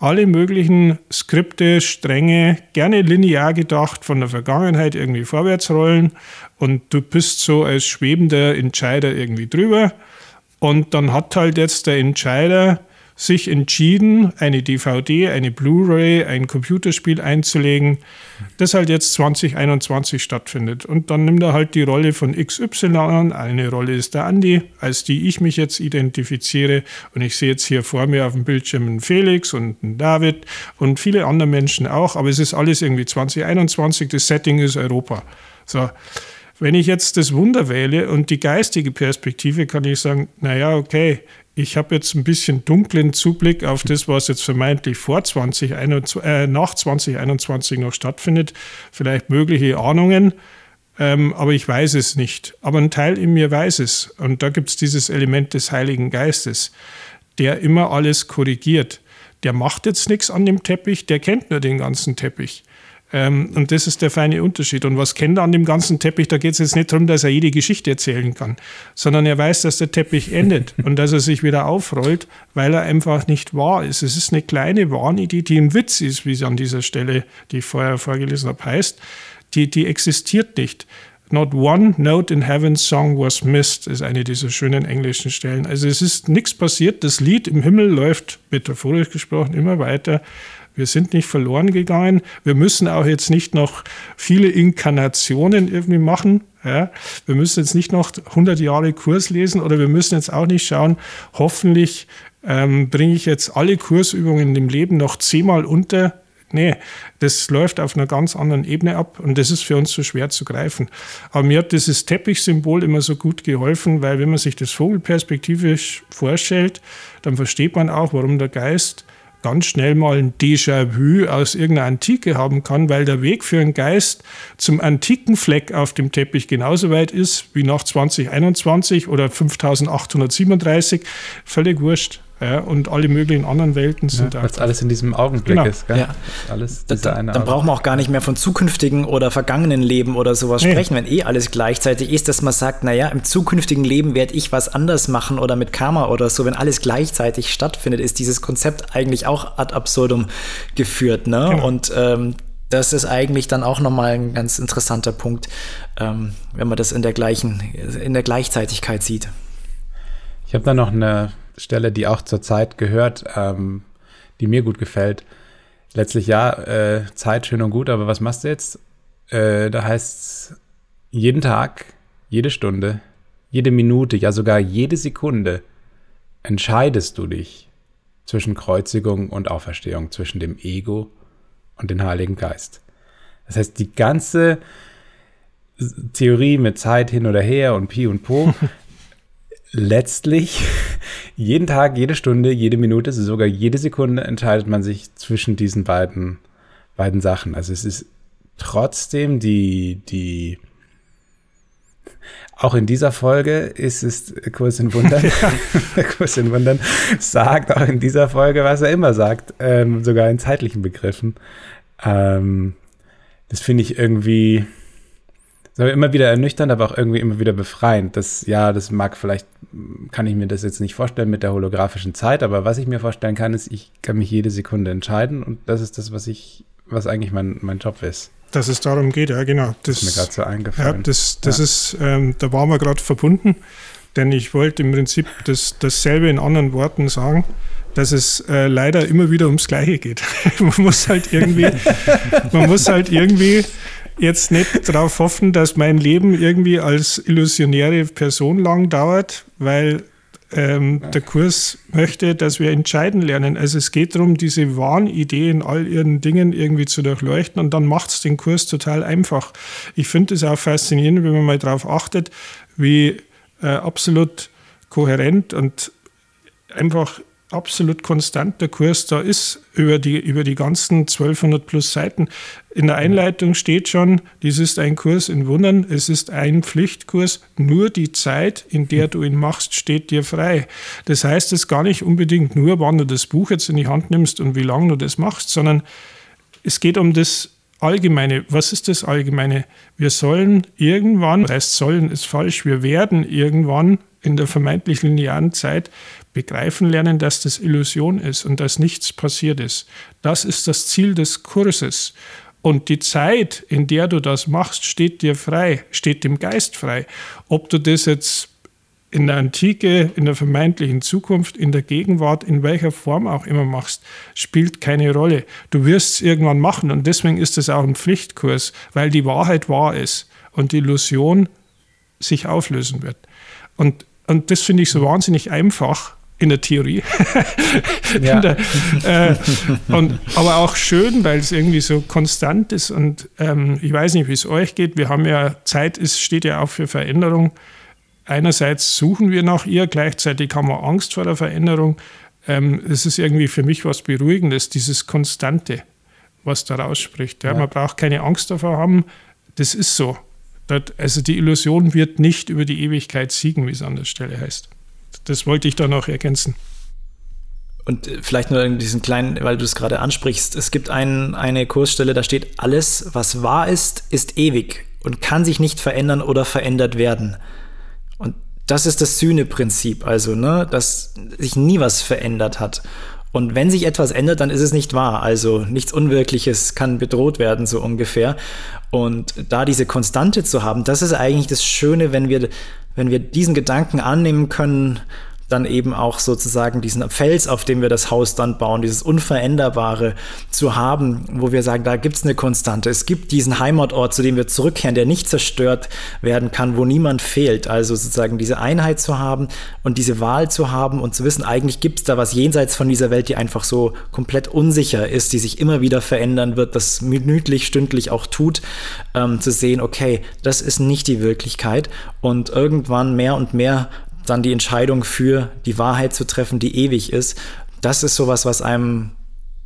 alle möglichen Skripte, Stränge, gerne linear gedacht, von der Vergangenheit irgendwie vorwärts rollen. Und du bist so als schwebender Entscheider irgendwie drüber. Und dann hat halt jetzt der Entscheider sich entschieden, eine DVD, eine Blu-ray, ein Computerspiel einzulegen, das halt jetzt 2021 stattfindet. Und dann nimmt er halt die Rolle von XY an. Eine Rolle ist der Andi, als die ich mich jetzt identifiziere. Und ich sehe jetzt hier vor mir auf dem Bildschirm einen Felix und einen David und viele andere Menschen auch. Aber es ist alles irgendwie 2021. Das Setting ist Europa. So. Wenn ich jetzt das Wunder wähle und die geistige Perspektive, kann ich sagen, naja, okay, ich habe jetzt ein bisschen dunklen Zublick auf das, was jetzt vermeintlich vor 2021, äh, nach 2021 noch stattfindet. Vielleicht mögliche Ahnungen, ähm, aber ich weiß es nicht. Aber ein Teil in mir weiß es. Und da gibt es dieses Element des Heiligen Geistes, der immer alles korrigiert. Der macht jetzt nichts an dem Teppich, der kennt nur den ganzen Teppich. Ähm, und das ist der feine Unterschied. Und was kennt er an dem ganzen Teppich? Da geht es jetzt nicht darum, dass er jede Geschichte erzählen kann, sondern er weiß, dass der Teppich (laughs) endet und dass er sich wieder aufrollt, weil er einfach nicht wahr ist. Es ist eine kleine Wahnidee, die ein Witz ist, wie sie an dieser Stelle, die ich vorher vorgelesen habe, heißt. Die, die existiert nicht. Not one note in heaven's song was missed, ist eine dieser schönen englischen Stellen. Also es ist nichts passiert. Das Lied im Himmel läuft, metaphorisch gesprochen, immer weiter. Wir sind nicht verloren gegangen. Wir müssen auch jetzt nicht noch viele Inkarnationen irgendwie machen. Ja. Wir müssen jetzt nicht noch 100 Jahre Kurs lesen oder wir müssen jetzt auch nicht schauen, hoffentlich ähm, bringe ich jetzt alle Kursübungen dem Leben noch zehnmal unter. Nee, das läuft auf einer ganz anderen Ebene ab und das ist für uns so schwer zu greifen. Aber mir hat dieses Teppichsymbol immer so gut geholfen, weil wenn man sich das vogelperspektivisch vorstellt, dann versteht man auch, warum der Geist ganz schnell mal ein Déjà-vu aus irgendeiner Antike haben kann, weil der Weg für einen Geist zum antiken Fleck auf dem Teppich genauso weit ist wie nach 2021 oder 5837. Völlig wurscht. Ja, und alle möglichen anderen Welten sind ja, da. alles in diesem Augenblick genau. ist. Gell? Ja. Alles da, da, dann braucht man auch gar nicht mehr von zukünftigen oder vergangenen Leben oder sowas nee. sprechen, wenn eh alles gleichzeitig ist, dass man sagt, naja, im zukünftigen Leben werde ich was anders machen oder mit Karma oder so. Wenn alles gleichzeitig stattfindet, ist dieses Konzept eigentlich auch ad absurdum geführt. Ne? Genau. Und ähm, das ist eigentlich dann auch nochmal ein ganz interessanter Punkt, ähm, wenn man das in der gleichen, in der Gleichzeitigkeit sieht. Ich habe da noch eine Stelle, die auch zur Zeit gehört, ähm, die mir gut gefällt. Letztlich ja, äh, Zeit schön und gut, aber was machst du jetzt? Äh, da heißt es jeden Tag, jede Stunde, jede Minute, ja sogar jede Sekunde entscheidest du dich zwischen Kreuzigung und Auferstehung, zwischen dem Ego und dem Heiligen Geist. Das heißt, die ganze Theorie mit Zeit hin oder her und Pi und Po (laughs) letztlich (laughs) jeden Tag, jede Stunde, jede Minute, sogar jede Sekunde entscheidet man sich zwischen diesen beiden, beiden Sachen. Also es ist trotzdem die, die, auch in dieser Folge ist es Kurs in Wundern. Ja. (laughs) Kurs in Wundern sagt auch in dieser Folge, was er immer sagt, ähm, sogar in zeitlichen Begriffen. Ähm, das finde ich irgendwie, immer wieder ernüchternd, aber auch irgendwie immer wieder befreiend. Das, ja, das mag vielleicht, kann ich mir das jetzt nicht vorstellen mit der holographischen Zeit, aber was ich mir vorstellen kann, ist, ich kann mich jede Sekunde entscheiden und das ist das, was ich, was eigentlich mein, mein Job ist. Dass es darum geht, ja, genau. Das, das ist mir gerade so eingefallen. Ja, das, das ja. ist, ähm, da waren wir gerade verbunden, denn ich wollte im Prinzip das, dasselbe in anderen Worten sagen dass es äh, leider immer wieder ums Gleiche geht. (laughs) man muss halt irgendwie, man muss halt irgendwie jetzt nicht darauf hoffen, dass mein Leben irgendwie als illusionäre Person lang dauert, weil ähm, der Kurs möchte, dass wir entscheiden lernen. Also es geht darum, diese Wahnidee in all ihren Dingen irgendwie zu durchleuchten und dann macht es den Kurs total einfach. Ich finde es auch faszinierend, wenn man mal darauf achtet, wie äh, absolut kohärent und einfach absolut konstant der Kurs da ist über die, über die ganzen 1200 plus Seiten. In der Einleitung steht schon, dies ist ein Kurs in Wundern, es ist ein Pflichtkurs, nur die Zeit, in der du ihn machst, steht dir frei. Das heißt es gar nicht unbedingt nur, wann du das Buch jetzt in die Hand nimmst und wie lange du das machst, sondern es geht um das Allgemeine. Was ist das Allgemeine? Wir sollen irgendwann, das heißt sollen ist falsch, wir werden irgendwann in der vermeintlich linearen Zeit begreifen lernen, dass das Illusion ist und dass nichts passiert ist. Das ist das Ziel des Kurses. Und die Zeit, in der du das machst, steht dir frei, steht dem Geist frei. Ob du das jetzt in der Antike, in der vermeintlichen Zukunft, in der Gegenwart, in welcher Form auch immer machst, spielt keine Rolle. Du wirst es irgendwann machen und deswegen ist es auch ein Pflichtkurs, weil die Wahrheit wahr ist und die Illusion sich auflösen wird. Und, und das finde ich so wahnsinnig einfach in der Theorie. (laughs) ja. der, äh, und, aber auch schön, weil es irgendwie so konstant ist. Und ähm, ich weiß nicht, wie es euch geht. Wir haben ja, Zeit ist, steht ja auch für Veränderung. Einerseits suchen wir nach ihr, gleichzeitig haben wir Angst vor der Veränderung. Ähm, es ist irgendwie für mich was Beruhigendes, dieses Konstante, was da rausspricht. Ja, ja. Man braucht keine Angst davor haben. Das ist so. Also die Illusion wird nicht über die Ewigkeit siegen, wie es an der Stelle heißt. Das wollte ich da noch ergänzen. Und äh, vielleicht nur diesen kleinen, weil du es gerade ansprichst. Es gibt ein, eine Kursstelle, da steht, alles, was wahr ist, ist ewig und kann sich nicht verändern oder verändert werden. Und das ist das Sühneprinzip, also, ne, dass sich nie was verändert hat. Und wenn sich etwas ändert, dann ist es nicht wahr. Also nichts Unwirkliches kann bedroht werden, so ungefähr. Und da diese Konstante zu haben, das ist eigentlich das Schöne, wenn wir, wenn wir diesen Gedanken annehmen können, dann eben auch sozusagen diesen Fels, auf dem wir das Haus dann bauen, dieses Unveränderbare zu haben, wo wir sagen, da gibt es eine Konstante. Es gibt diesen Heimatort, zu dem wir zurückkehren, der nicht zerstört werden kann, wo niemand fehlt. Also sozusagen diese Einheit zu haben und diese Wahl zu haben und zu wissen, eigentlich gibt es da was jenseits von dieser Welt, die einfach so komplett unsicher ist, die sich immer wieder verändern wird, das minütlich, stündlich auch tut, ähm, zu sehen, okay, das ist nicht die Wirklichkeit und irgendwann mehr und mehr dann die Entscheidung für die Wahrheit zu treffen, die ewig ist, das ist sowas, was einem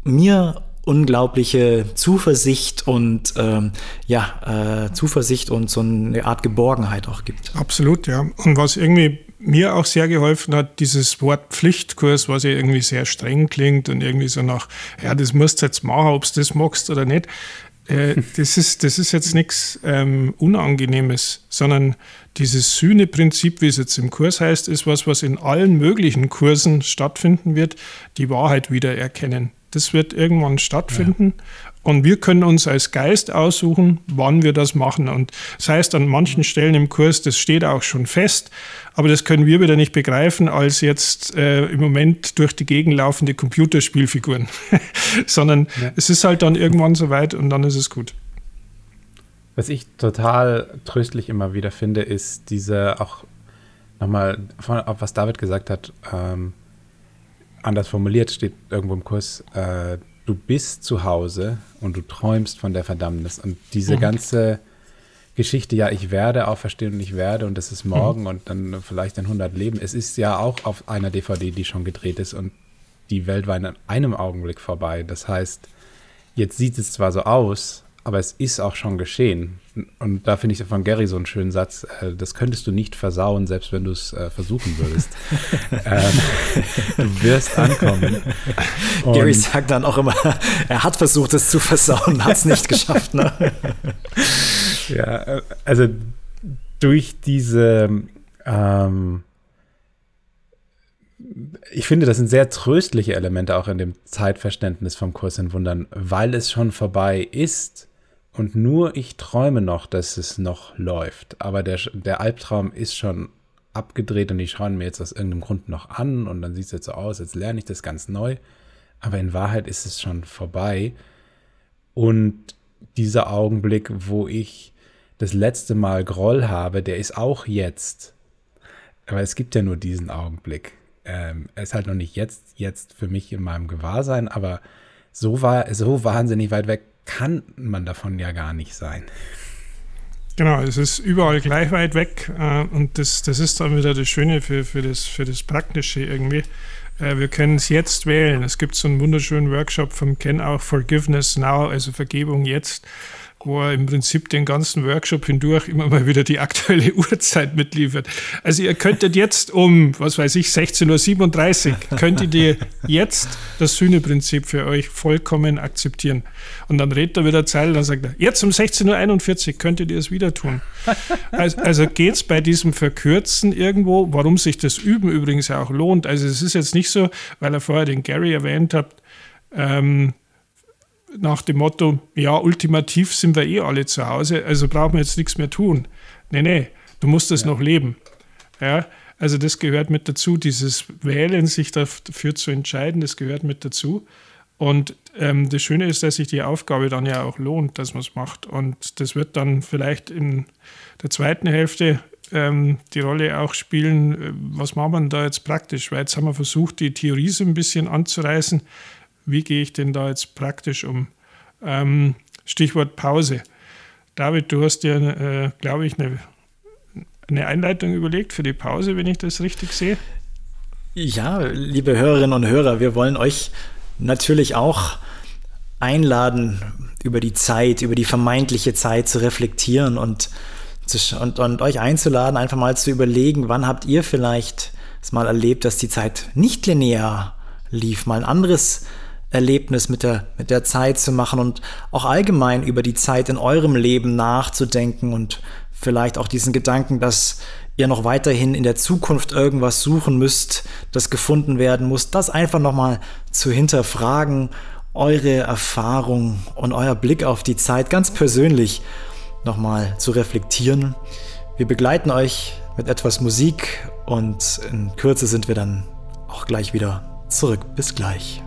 mir unglaubliche Zuversicht und ähm, ja, äh, Zuversicht und so eine Art Geborgenheit auch gibt. Absolut, ja. Und was irgendwie mir auch sehr geholfen hat, dieses Wort Pflichtkurs, was ja irgendwie sehr streng klingt und irgendwie so nach, ja, das musst du jetzt machen, ob du das magst oder nicht. Äh, das, ist, das ist jetzt nichts ähm, Unangenehmes, sondern dieses Sühneprinzip, wie es jetzt im Kurs heißt, ist was, was in allen möglichen Kursen stattfinden wird, die Wahrheit wiedererkennen. Das wird irgendwann stattfinden. Ja. Und wir können uns als Geist aussuchen, wann wir das machen. Und das heißt, an manchen Stellen im Kurs, das steht auch schon fest, aber das können wir wieder nicht begreifen als jetzt äh, im Moment durch die Gegend laufende Computerspielfiguren, (laughs) sondern ja. es ist halt dann irgendwann soweit und dann ist es gut. Was ich total tröstlich immer wieder finde, ist diese auch nochmal, auf was David gesagt hat, ähm, anders formuliert steht irgendwo im Kurs, äh, du bist zu Hause und du träumst von der Verdammnis. Und diese mhm. ganze Geschichte, ja, ich werde auferstehen und ich werde und das ist morgen mhm. und dann vielleicht in 100 Leben. Es ist ja auch auf einer DVD, die schon gedreht ist und die Welt war in einem Augenblick vorbei. Das heißt, jetzt sieht es zwar so aus, aber es ist auch schon geschehen. Und da finde ich von Gary so einen schönen Satz, äh, das könntest du nicht versauen, selbst wenn du es äh, versuchen würdest. (laughs) ähm, du wirst ankommen. Und Gary sagt dann auch immer, (laughs) er hat versucht, es zu versauen, hat es nicht geschafft. Ne? (laughs) ja, äh, also durch diese ähm, ich finde, das sind sehr tröstliche Elemente auch in dem Zeitverständnis vom Kurs in Wundern, weil es schon vorbei ist und nur ich träume noch, dass es noch läuft. Aber der, der Albtraum ist schon abgedreht und die schauen mir jetzt aus irgendeinem Grund noch an und dann sieht es jetzt so aus, jetzt lerne ich das ganz neu. Aber in Wahrheit ist es schon vorbei. Und dieser Augenblick, wo ich das letzte Mal Groll habe, der ist auch jetzt. Aber es gibt ja nur diesen Augenblick. Ähm, er ist halt noch nicht jetzt, jetzt für mich in meinem Gewahrsein, aber so war, so wahnsinnig weit weg kann man davon ja gar nicht sein. Genau, es ist überall gleich weit weg äh, und das, das ist dann wieder das Schöne für, für, das, für das Praktische irgendwie. Äh, wir können es jetzt wählen. Es gibt so einen wunderschönen Workshop vom Ken auch Forgiveness Now, also Vergebung jetzt wo er im Prinzip den ganzen Workshop hindurch immer mal wieder die aktuelle (laughs) Uhrzeit mitliefert. Also ihr könntet jetzt um, was weiß ich, 16.37 Uhr, könntet ihr jetzt das Sühneprinzip für euch vollkommen akzeptieren. Und dann redet er wieder Zeit, dann sagt er, jetzt um 16.41 Uhr könntet ihr es wieder tun. Also, also geht es bei diesem Verkürzen irgendwo, warum sich das Üben übrigens auch lohnt. Also es ist jetzt nicht so, weil er vorher den Gary erwähnt hat, ähm, nach dem Motto, ja, ultimativ sind wir eh alle zu Hause, also brauchen wir jetzt nichts mehr tun. Nee, nee, du musst es ja. noch leben. Ja, Also das gehört mit dazu, dieses Wählen, sich dafür zu entscheiden, das gehört mit dazu. Und ähm, das Schöne ist, dass sich die Aufgabe dann ja auch lohnt, dass man es macht. Und das wird dann vielleicht in der zweiten Hälfte ähm, die Rolle auch spielen, äh, was macht man da jetzt praktisch? Weil jetzt haben wir versucht, die Theorie so ein bisschen anzureißen. Wie gehe ich denn da jetzt praktisch um? Ähm, Stichwort Pause. David, du hast dir, äh, glaube ich, eine, eine Einleitung überlegt für die Pause, wenn ich das richtig sehe. Ja, liebe Hörerinnen und Hörer, wir wollen euch natürlich auch einladen, über die Zeit, über die vermeintliche Zeit zu reflektieren und, und, und euch einzuladen, einfach mal zu überlegen, wann habt ihr vielleicht es mal erlebt, dass die Zeit nicht linear lief, mal ein anderes Erlebnis mit der, mit der Zeit zu machen und auch allgemein über die Zeit in eurem Leben nachzudenken und vielleicht auch diesen Gedanken, dass ihr noch weiterhin in der Zukunft irgendwas suchen müsst, das gefunden werden muss, das einfach nochmal zu hinterfragen, eure Erfahrung und euer Blick auf die Zeit ganz persönlich nochmal zu reflektieren. Wir begleiten euch mit etwas Musik und in Kürze sind wir dann auch gleich wieder zurück. Bis gleich.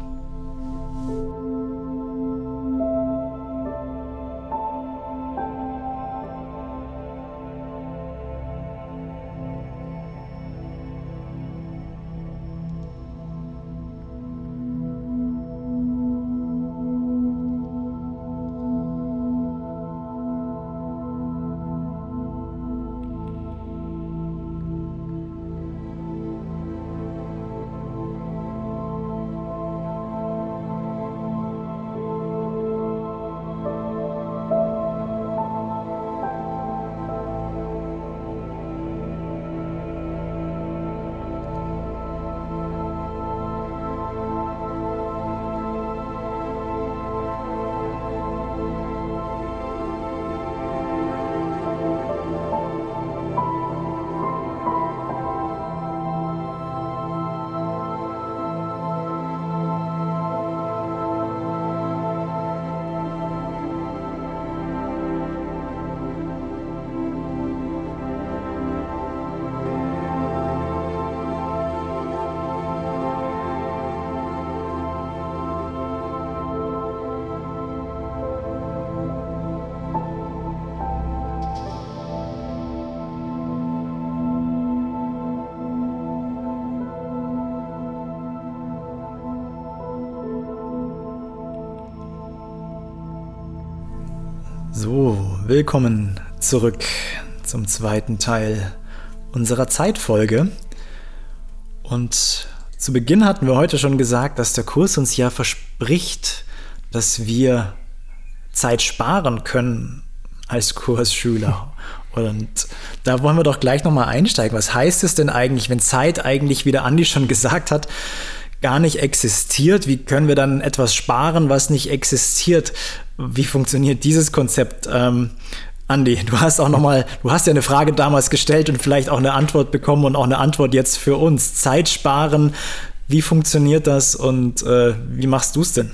So, willkommen zurück zum zweiten Teil unserer Zeitfolge. Und zu Beginn hatten wir heute schon gesagt, dass der Kurs uns ja verspricht, dass wir Zeit sparen können als Kursschüler. Und da wollen wir doch gleich nochmal einsteigen. Was heißt es denn eigentlich, wenn Zeit eigentlich, wie der Andi schon gesagt hat, gar nicht existiert? Wie können wir dann etwas sparen, was nicht existiert? Wie funktioniert dieses Konzept? Ähm, Andi, du hast auch noch mal, du hast ja eine Frage damals gestellt und vielleicht auch eine Antwort bekommen und auch eine Antwort jetzt für uns. Zeit sparen, wie funktioniert das und äh, wie machst du es denn?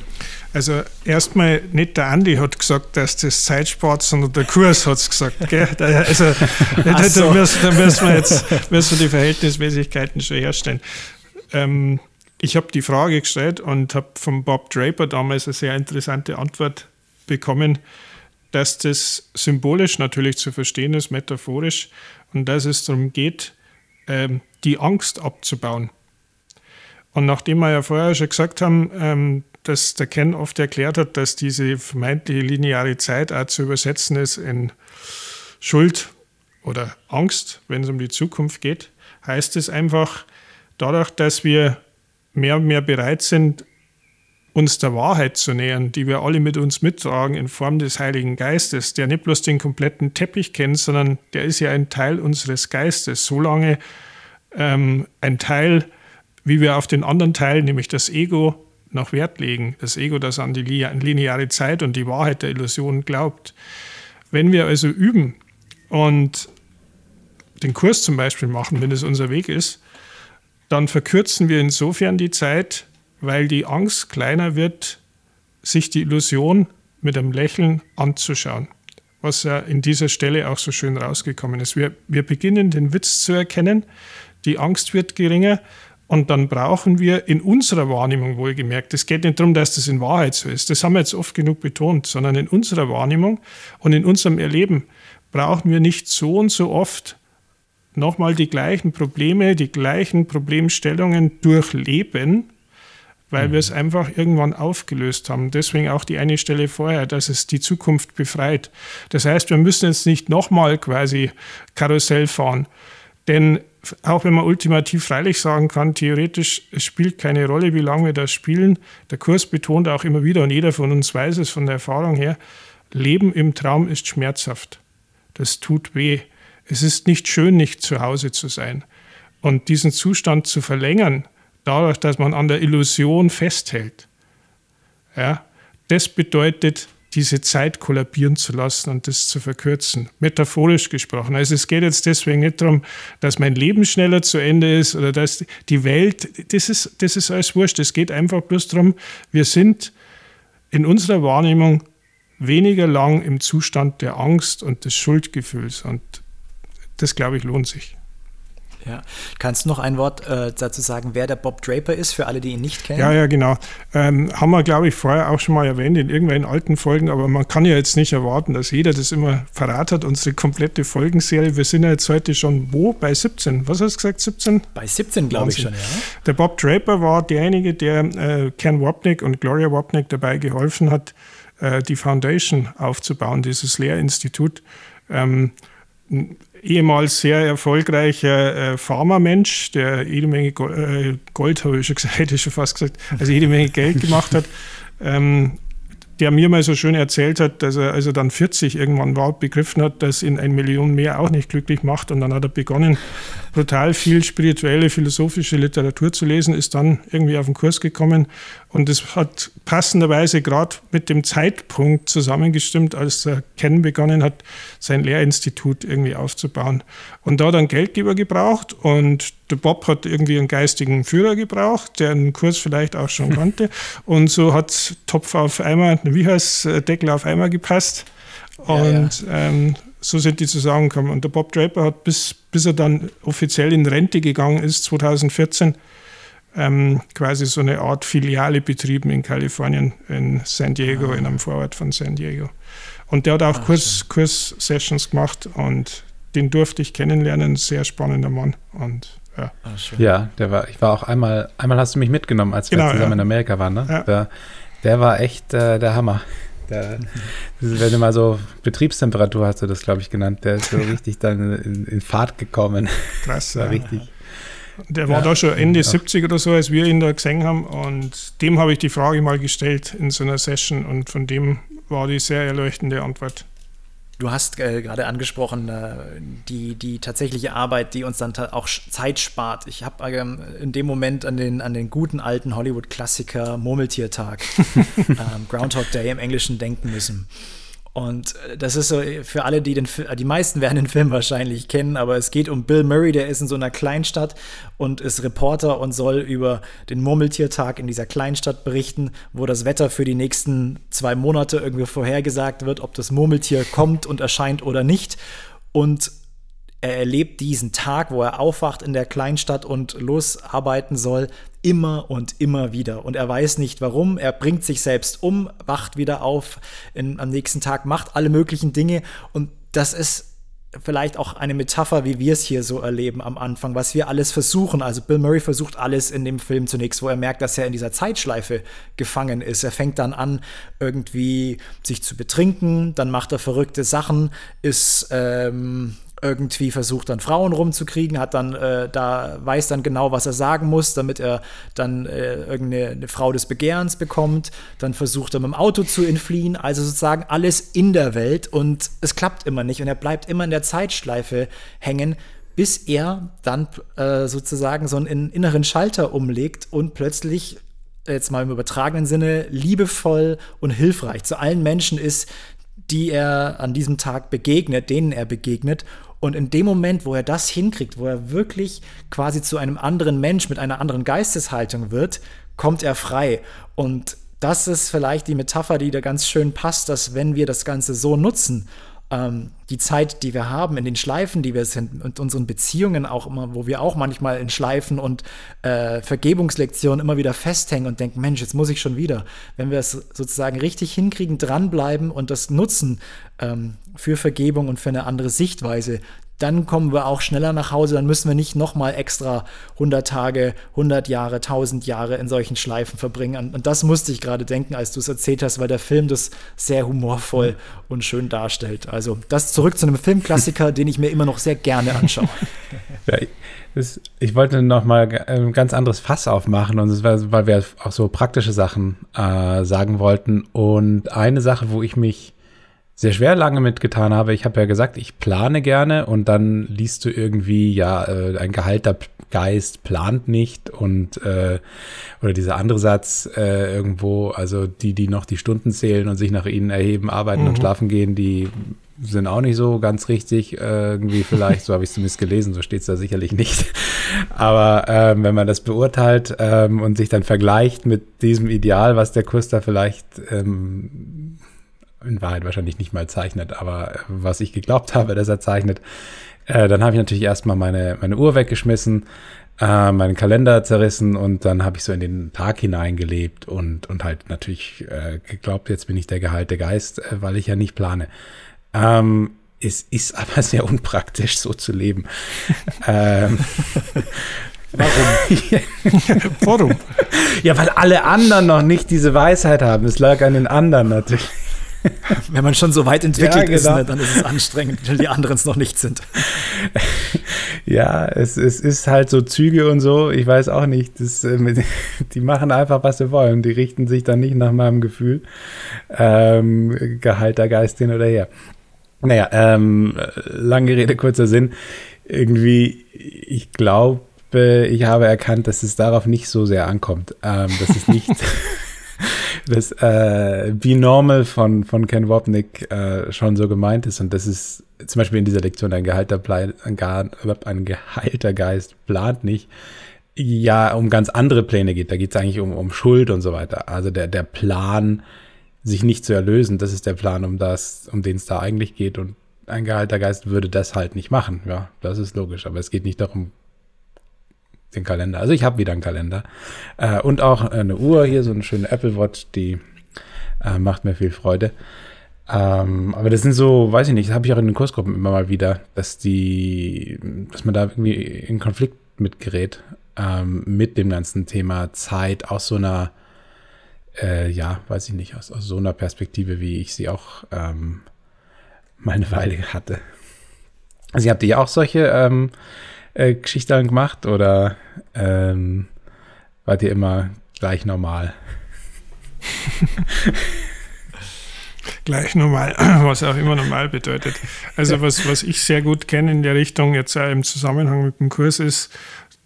Also erstmal nicht der Andi hat gesagt, dass das Zeit spart, sondern der Kurs hat es gesagt. Gell? Also (laughs) da, so. da, müssen, da müssen wir jetzt müssen wir die Verhältnismäßigkeiten schon herstellen. Ähm, ich habe die Frage gestellt und habe von Bob Draper damals eine sehr interessante Antwort bekommen, dass das symbolisch natürlich zu verstehen ist, metaphorisch, und dass es darum geht, ähm, die Angst abzubauen. Und nachdem wir ja vorher schon gesagt haben, ähm, dass der Ken oft erklärt hat, dass diese vermeintliche lineare Zeit auch zu übersetzen ist in Schuld oder Angst, wenn es um die Zukunft geht, heißt es einfach, dadurch, dass wir mehr und mehr bereit sind, uns der Wahrheit zu nähern, die wir alle mit uns mittragen in Form des Heiligen Geistes, der nicht bloß den kompletten Teppich kennt, sondern der ist ja ein Teil unseres Geistes. Solange ähm, ein Teil, wie wir auf den anderen Teil, nämlich das Ego, noch Wert legen. Das Ego, das an die lineare Zeit und die Wahrheit der Illusion glaubt. Wenn wir also üben und den Kurs zum Beispiel machen, wenn es unser Weg ist, dann verkürzen wir insofern die Zeit, weil die Angst kleiner wird, sich die Illusion mit einem Lächeln anzuschauen. Was ja in dieser Stelle auch so schön rausgekommen ist. Wir, wir beginnen den Witz zu erkennen, die Angst wird geringer und dann brauchen wir in unserer Wahrnehmung wohlgemerkt, es geht nicht darum, dass das in Wahrheit so ist, das haben wir jetzt oft genug betont, sondern in unserer Wahrnehmung und in unserem Erleben brauchen wir nicht so und so oft nochmal die gleichen Probleme, die gleichen Problemstellungen durchleben, weil wir es mhm. einfach irgendwann aufgelöst haben. Deswegen auch die eine Stelle vorher, dass es die Zukunft befreit. Das heißt, wir müssen jetzt nicht nochmal quasi Karussell fahren, denn auch wenn man ultimativ freilich sagen kann, theoretisch, es spielt keine Rolle, wie lange wir das spielen. Der Kurs betont auch immer wieder, und jeder von uns weiß es von der Erfahrung her, Leben im Traum ist schmerzhaft. Das tut weh. Es ist nicht schön, nicht zu Hause zu sein. Und diesen Zustand zu verlängern, dadurch, dass man an der Illusion festhält, ja, das bedeutet, diese Zeit kollabieren zu lassen und das zu verkürzen. Metaphorisch gesprochen. Also es geht jetzt deswegen nicht darum, dass mein Leben schneller zu Ende ist oder dass die Welt, das ist, das ist alles wurscht. Es geht einfach bloß darum, wir sind in unserer Wahrnehmung weniger lang im Zustand der Angst und des Schuldgefühls. Und das, glaube ich, lohnt sich. Ja. Kannst du noch ein Wort äh, dazu sagen, wer der Bob Draper ist, für alle, die ihn nicht kennen? Ja, ja, genau. Ähm, haben wir, glaube ich, vorher auch schon mal erwähnt in irgendwelchen alten Folgen, aber man kann ja jetzt nicht erwarten, dass jeder das immer verratet, unsere komplette Folgenserie. Wir sind ja jetzt heute schon wo? Bei 17. Was hast du gesagt, 17? Bei 17, glaube ich schon, ja. Der Bob Draper war derjenige, der äh, Ken Wapnick und Gloria Wapnick dabei geholfen hat, äh, die Foundation aufzubauen, dieses Lehrinstitut. Ähm, ehemals sehr erfolgreicher äh, Pharmamensch, der jede Menge Gold, äh, Gold habe ich schon gesagt, (laughs) hätte ich schon fast gesagt, also jede Menge Geld gemacht hat, (laughs) ähm, der mir mal so schön erzählt hat, dass er, als er dann 40 irgendwann war, begriffen hat, dass ihn ein Million mehr auch nicht glücklich macht. Und dann hat er begonnen, brutal viel spirituelle, philosophische Literatur zu lesen, ist dann irgendwie auf den Kurs gekommen und es hat passenderweise gerade mit dem Zeitpunkt zusammengestimmt, als er Ken begonnen hat, sein Lehrinstitut irgendwie aufzubauen. Und da hat er einen Geldgeber gebraucht und der Bob hat irgendwie einen geistigen Führer gebraucht, der einen Kurs vielleicht auch schon (laughs) kannte. Und so hat Topf auf Eimer, wie heißt Deckel auf Eimer gepasst. Und ja, ja. Ähm, so sind die zusammengekommen. Und der Bob Draper hat, bis, bis er dann offiziell in Rente gegangen ist, 2014, ähm, quasi so eine Art Filiale betrieben in Kalifornien, in San Diego, ah. in einem Vorort von San Diego. Und der hat auch Kurs, Kurs-Sessions gemacht und den durfte ich kennenlernen. Sehr spannender Mann. Und ja. Ah, ja, der war, ich war auch einmal, einmal hast du mich mitgenommen, als wir genau, zusammen ja. in Amerika waren. Ne? Ja. Der, der war echt äh, der Hammer. Der, (laughs) wenn du mal so Betriebstemperatur hast du das, glaube ich, genannt, der ist so (laughs) richtig dann in, in Fahrt gekommen. Krass, war ja. richtig. Der war ja, da schon Ende ja. 70 oder so, als wir ihn da gesehen haben. Und dem habe ich die Frage mal gestellt in so einer Session und von dem war die sehr erleuchtende Antwort. Du hast äh, gerade angesprochen, äh, die, die tatsächliche Arbeit, die uns dann auch Zeit spart. Ich habe ähm, in dem Moment an den, an den guten alten Hollywood-Klassiker Murmeltiertag, (laughs) ähm, Groundhog Day im Englischen denken müssen. Und äh, das ist so für alle, die den die meisten werden den Film wahrscheinlich kennen, aber es geht um Bill Murray, der ist in so einer Kleinstadt und ist Reporter und soll über den Murmeltiertag in dieser Kleinstadt berichten, wo das Wetter für die nächsten zwei Monate irgendwie vorhergesagt wird, ob das Murmeltier kommt und erscheint oder nicht. Und er erlebt diesen Tag, wo er aufwacht in der Kleinstadt und losarbeiten soll, immer und immer wieder. Und er weiß nicht warum. Er bringt sich selbst um, wacht wieder auf in, am nächsten Tag, macht alle möglichen Dinge. Und das ist vielleicht auch eine Metapher, wie wir es hier so erleben am Anfang, was wir alles versuchen. Also Bill Murray versucht alles in dem Film zunächst, wo er merkt, dass er in dieser Zeitschleife gefangen ist. Er fängt dann an, irgendwie sich zu betrinken, dann macht er verrückte Sachen, ist ähm, irgendwie versucht dann Frauen rumzukriegen, hat dann äh, da weiß dann genau, was er sagen muss, damit er dann äh, irgendeine Frau des Begehrens bekommt. Dann versucht er mit dem Auto zu entfliehen, also sozusagen alles in der Welt. Und es klappt immer nicht. Und er bleibt immer in der Zeitschleife hängen, bis er dann äh, sozusagen so einen inneren Schalter umlegt und plötzlich jetzt mal im übertragenen Sinne liebevoll und hilfreich zu allen Menschen ist, die er an diesem Tag begegnet, denen er begegnet und in dem Moment, wo er das hinkriegt, wo er wirklich quasi zu einem anderen Mensch mit einer anderen Geisteshaltung wird, kommt er frei. Und das ist vielleicht die Metapher, die da ganz schön passt, dass wenn wir das Ganze so nutzen, ähm, die Zeit, die wir haben, in den Schleifen, die wir sind und unseren Beziehungen auch immer, wo wir auch manchmal in Schleifen und äh, Vergebungslektionen immer wieder festhängen und denken, Mensch, jetzt muss ich schon wieder. Wenn wir es sozusagen richtig hinkriegen, dranbleiben und das nutzen ähm, für Vergebung und für eine andere Sichtweise, dann kommen wir auch schneller nach Hause, dann müssen wir nicht nochmal extra 100 Tage, 100 Jahre, 1000 Jahre in solchen Schleifen verbringen. Und das musste ich gerade denken, als du es erzählt hast, weil der Film das sehr humorvoll und schön darstellt. Also das zurück zu einem Filmklassiker, (laughs) den ich mir immer noch sehr gerne anschaue. (laughs) Ja, das, ich wollte noch mal ein ganz anderes Fass aufmachen und war, weil wir auch so praktische Sachen äh, sagen wollten. Und eine Sache, wo ich mich sehr schwer lange mitgetan habe. Ich habe ja gesagt, ich plane gerne und dann liest du irgendwie, ja, äh, ein gehalter Geist plant nicht und äh, oder dieser andere Satz äh, irgendwo, also die, die noch die Stunden zählen und sich nach ihnen erheben, arbeiten mhm. und schlafen gehen, die sind auch nicht so ganz richtig, äh, irgendwie vielleicht, so habe ich es zumindest gelesen, so steht es da sicherlich nicht. Aber ähm, wenn man das beurteilt ähm, und sich dann vergleicht mit diesem Ideal, was der Kurs da vielleicht ähm, in Wahrheit wahrscheinlich nicht mal zeichnet, aber was ich geglaubt habe, dass er zeichnet, äh, dann habe ich natürlich erstmal meine, meine Uhr weggeschmissen, äh, meinen Kalender zerrissen und dann habe ich so in den Tag hineingelebt und, und halt natürlich äh, geglaubt, jetzt bin ich der geheilte Geist, äh, weil ich ja nicht plane. Ähm, es ist aber (laughs) sehr unpraktisch, so zu leben. (laughs) ähm, Warum? (laughs) Warum? Ja, weil alle anderen noch nicht diese Weisheit haben. Es lag an den anderen natürlich. Wenn man schon so weit entwickelt ja, genau. ist, ne, dann ist es anstrengend, weil die anderen es noch nicht sind. (laughs) Ja, es, es ist halt so Züge und so, ich weiß auch nicht. Das, äh, (laughs) die machen einfach, was sie wollen. Die richten sich dann nicht nach meinem Gefühl. Ähm, geheilter Geist hin oder her. Naja, ähm, lange Rede, kurzer Sinn. Irgendwie, ich glaube, ich habe erkannt, dass es darauf nicht so sehr ankommt. Ähm, dass es nicht. (laughs) (laughs) das äh, Be Normal von, von Ken Wopnick äh, schon so gemeint ist. Und das ist zum Beispiel in dieser Lektion ein geheilter, ein, ein geheilter Geist plant nicht. Ja, um ganz andere Pläne geht. Da geht es eigentlich um, um Schuld und so weiter. Also der, der Plan, sich nicht zu erlösen, das ist der Plan, um das, um den es da eigentlich geht. Und ein geheilter Geist würde das halt nicht machen. Ja, das ist logisch. Aber es geht nicht darum, den Kalender. Also ich habe wieder einen Kalender. Äh, und auch eine Uhr hier, so eine schöne Apple Watch, die äh, macht mir viel Freude. Ähm, aber das sind so, weiß ich nicht, das habe ich auch in den Kursgruppen immer mal wieder, dass die, dass man da irgendwie in Konflikt mitgerät ähm, mit dem ganzen Thema Zeit aus so einer, äh, ja, weiß ich nicht, aus, aus, so einer Perspektive, wie ich sie auch ähm, mal eine Weile hatte. Also habt ihr auch solche ähm, äh, Geschichten gemacht oder ähm, wart ihr immer gleich normal? (laughs) gleich normal, (clears throat) was auch immer normal bedeutet. Also was, was ich sehr gut kenne in der Richtung jetzt im Zusammenhang mit dem Kurs ist,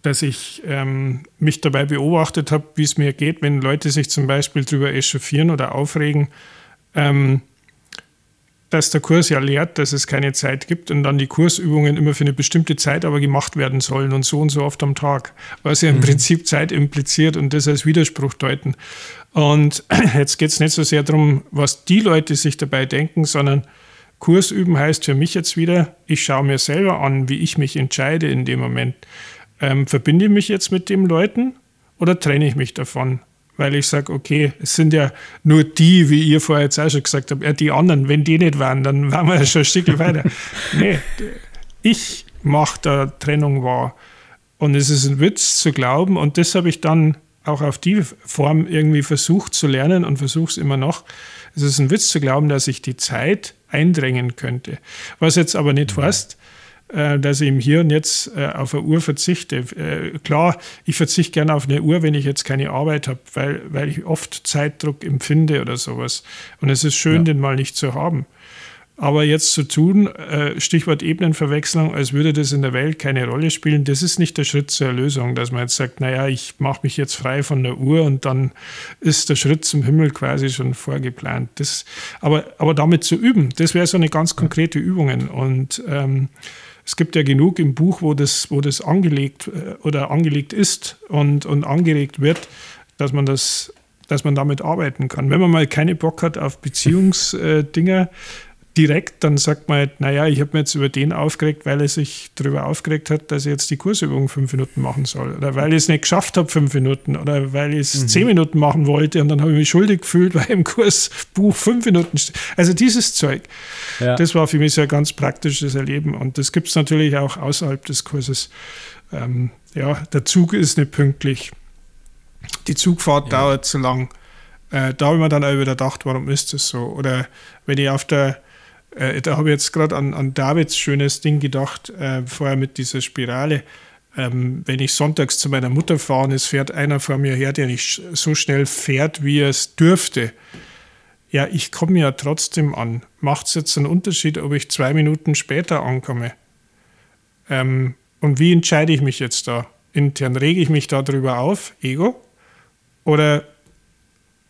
dass ich ähm, mich dabei beobachtet habe, wie es mir geht, wenn Leute sich zum Beispiel darüber echauffieren oder aufregen, ähm, dass der Kurs ja lehrt, dass es keine Zeit gibt und dann die Kursübungen immer für eine bestimmte Zeit aber gemacht werden sollen und so und so oft am Tag, was ja im mhm. Prinzip Zeit impliziert und das als Widerspruch deuten. Und (clears throat) jetzt geht es nicht so sehr darum, was die Leute sich dabei denken, sondern Kurs üben heißt für mich jetzt wieder, ich schaue mir selber an, wie ich mich entscheide in dem Moment. Ähm, verbinde ich mich jetzt mit den Leuten oder trenne ich mich davon? Weil ich sage, okay, es sind ja nur die, wie ihr vorher jetzt auch schon gesagt habt, ja, die anderen, wenn die nicht waren, dann waren wir ja schon ein Stück weiter. (laughs) nee, ich mache da Trennung wahr. Und es ist ein Witz zu glauben, und das habe ich dann auch auf die Form irgendwie versucht zu lernen und versuche es immer noch. Es ist ein Witz zu glauben, dass ich die Zeit eindrängen könnte. Was jetzt aber nicht mhm. heißt, dass ich im Hier und Jetzt äh, auf eine Uhr verzichte. Äh, klar, ich verzichte gerne auf eine Uhr, wenn ich jetzt keine Arbeit habe, weil, weil ich oft Zeitdruck empfinde oder sowas. Und es ist schön, ja. den mal nicht zu haben. Aber jetzt zu tun, Stichwort Ebenenverwechslung, als würde das in der Welt keine Rolle spielen, das ist nicht der Schritt zur Erlösung, dass man jetzt sagt, naja, ich mache mich jetzt frei von der Uhr und dann ist der Schritt zum Himmel quasi schon vorgeplant. Das, aber, aber damit zu üben, das wäre so eine ganz konkrete Übung. Und ähm, es gibt ja genug im Buch, wo das, wo das angelegt äh, oder angelegt ist und, und angeregt wird, dass man das, dass man damit arbeiten kann. Wenn man mal keine Bock hat auf Beziehungsdinger, direkt, dann sagt man halt, naja, ich habe mir jetzt über den aufgeregt, weil er sich darüber aufgeregt hat, dass ich jetzt die Kursübung fünf Minuten machen soll. Oder weil ich es nicht geschafft habe, fünf Minuten. Oder weil ich es mhm. zehn Minuten machen wollte und dann habe ich mich schuldig gefühlt, (laughs) weil im Kursbuch fünf Minuten steht. Also dieses Zeug, ja. das war für mich so ein ganz praktisches Erleben. Und das gibt es natürlich auch außerhalb des Kurses. Ähm, ja, der Zug ist nicht pünktlich. Die Zugfahrt ja. dauert zu lang. Äh, da habe ich mir dann auch wieder gedacht, warum ist das so? Oder wenn ich auf der äh, da habe ich jetzt gerade an, an Davids schönes Ding gedacht, äh, vorher mit dieser Spirale. Ähm, wenn ich sonntags zu meiner Mutter fahre und es fährt einer vor mir her, der nicht so schnell fährt, wie er es dürfte. Ja, ich komme ja trotzdem an. Macht es jetzt einen Unterschied, ob ich zwei Minuten später ankomme? Ähm, und wie entscheide ich mich jetzt da? Intern rege ich mich darüber auf, Ego? Oder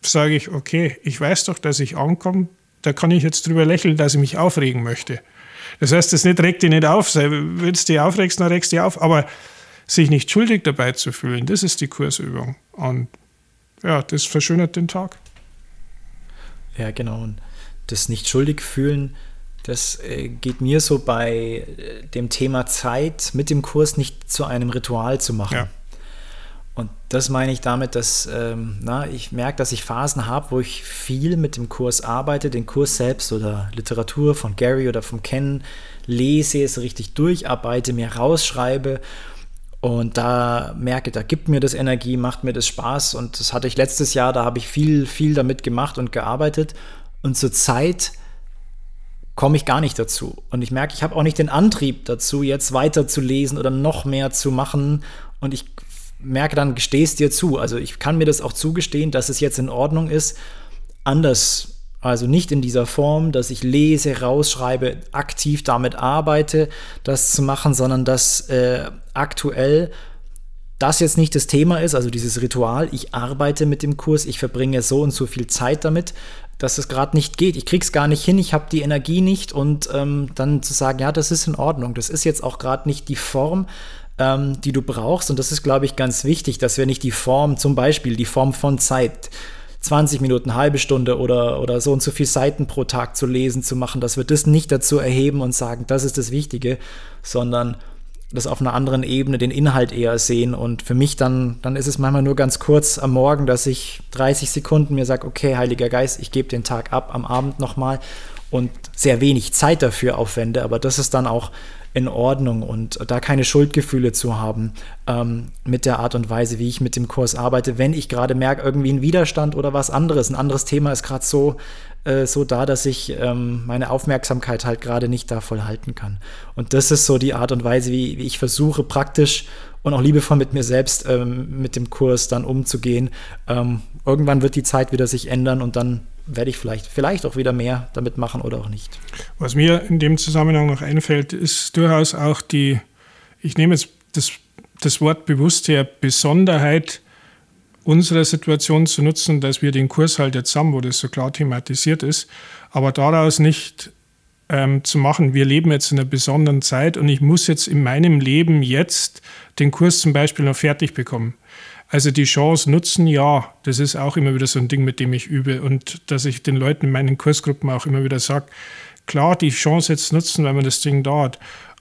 sage ich, okay, ich weiß doch, dass ich ankomme, da kann ich jetzt drüber lächeln, dass ich mich aufregen möchte. Das heißt, das nicht regt dich nicht auf. Wenn du dich aufregst, dann regst du dich auf. Aber sich nicht schuldig dabei zu fühlen, das ist die Kursübung. Und ja, das verschönert den Tag. Ja, genau. Und das nicht schuldig fühlen, das äh, geht mir so bei äh, dem Thema Zeit mit dem Kurs nicht zu einem Ritual zu machen. Ja. Und das meine ich damit, dass ähm, na, ich merke, dass ich Phasen habe, wo ich viel mit dem Kurs arbeite, den Kurs selbst oder Literatur von Gary oder vom Ken lese, es richtig durcharbeite, mir rausschreibe und da merke, da gibt mir das Energie, macht mir das Spaß und das hatte ich letztes Jahr, da habe ich viel, viel damit gemacht und gearbeitet und zur Zeit komme ich gar nicht dazu. Und ich merke, ich habe auch nicht den Antrieb dazu, jetzt weiter zu lesen oder noch mehr zu machen. Und ich merke dann, gestehst dir zu. Also ich kann mir das auch zugestehen, dass es jetzt in Ordnung ist, anders also nicht in dieser Form, dass ich lese, rausschreibe, aktiv damit arbeite, das zu machen, sondern dass äh, aktuell das jetzt nicht das Thema ist, also dieses Ritual, ich arbeite mit dem Kurs, ich verbringe so und so viel Zeit damit, dass es gerade nicht geht. Ich krieg's gar nicht hin, ich habe die Energie nicht und ähm, dann zu sagen, ja, das ist in Ordnung, das ist jetzt auch gerade nicht die Form, ähm, die du brauchst. Und das ist, glaube ich, ganz wichtig, dass wir nicht die Form, zum Beispiel die Form von Zeit, 20 Minuten, halbe Stunde oder, oder so und so viel Seiten pro Tag zu lesen, zu machen, dass wir das nicht dazu erheben und sagen, das ist das Wichtige, sondern das auf einer anderen Ebene den Inhalt eher sehen. Und für mich dann, dann ist es manchmal nur ganz kurz am Morgen, dass ich 30 Sekunden mir sage, okay, Heiliger Geist, ich gebe den Tag ab, am Abend nochmal und sehr wenig Zeit dafür aufwende. Aber das ist dann auch in Ordnung und da keine Schuldgefühle zu haben ähm, mit der Art und Weise, wie ich mit dem Kurs arbeite, wenn ich gerade merke, irgendwie ein Widerstand oder was anderes. Ein anderes Thema ist gerade so, äh, so da, dass ich ähm, meine Aufmerksamkeit halt gerade nicht da voll halten kann. Und das ist so die Art und Weise, wie, wie ich versuche, praktisch und auch liebevoll mit mir selbst ähm, mit dem Kurs dann umzugehen. Ähm, irgendwann wird die Zeit wieder sich ändern und dann werde ich vielleicht, vielleicht auch wieder mehr damit machen oder auch nicht. Was mir in dem Zusammenhang noch einfällt, ist durchaus auch die, ich nehme jetzt das, das Wort bewusst her, Besonderheit unserer Situation zu nutzen, dass wir den Kurs halt jetzt haben, wo das so klar thematisiert ist, aber daraus nicht ähm, zu machen, wir leben jetzt in einer besonderen Zeit und ich muss jetzt in meinem Leben jetzt den Kurs zum Beispiel noch fertig bekommen. Also die Chance nutzen, ja, das ist auch immer wieder so ein Ding, mit dem ich übe und dass ich den Leuten in meinen Kursgruppen auch immer wieder sage, klar, die Chance jetzt nutzen, wenn man das Ding da hat.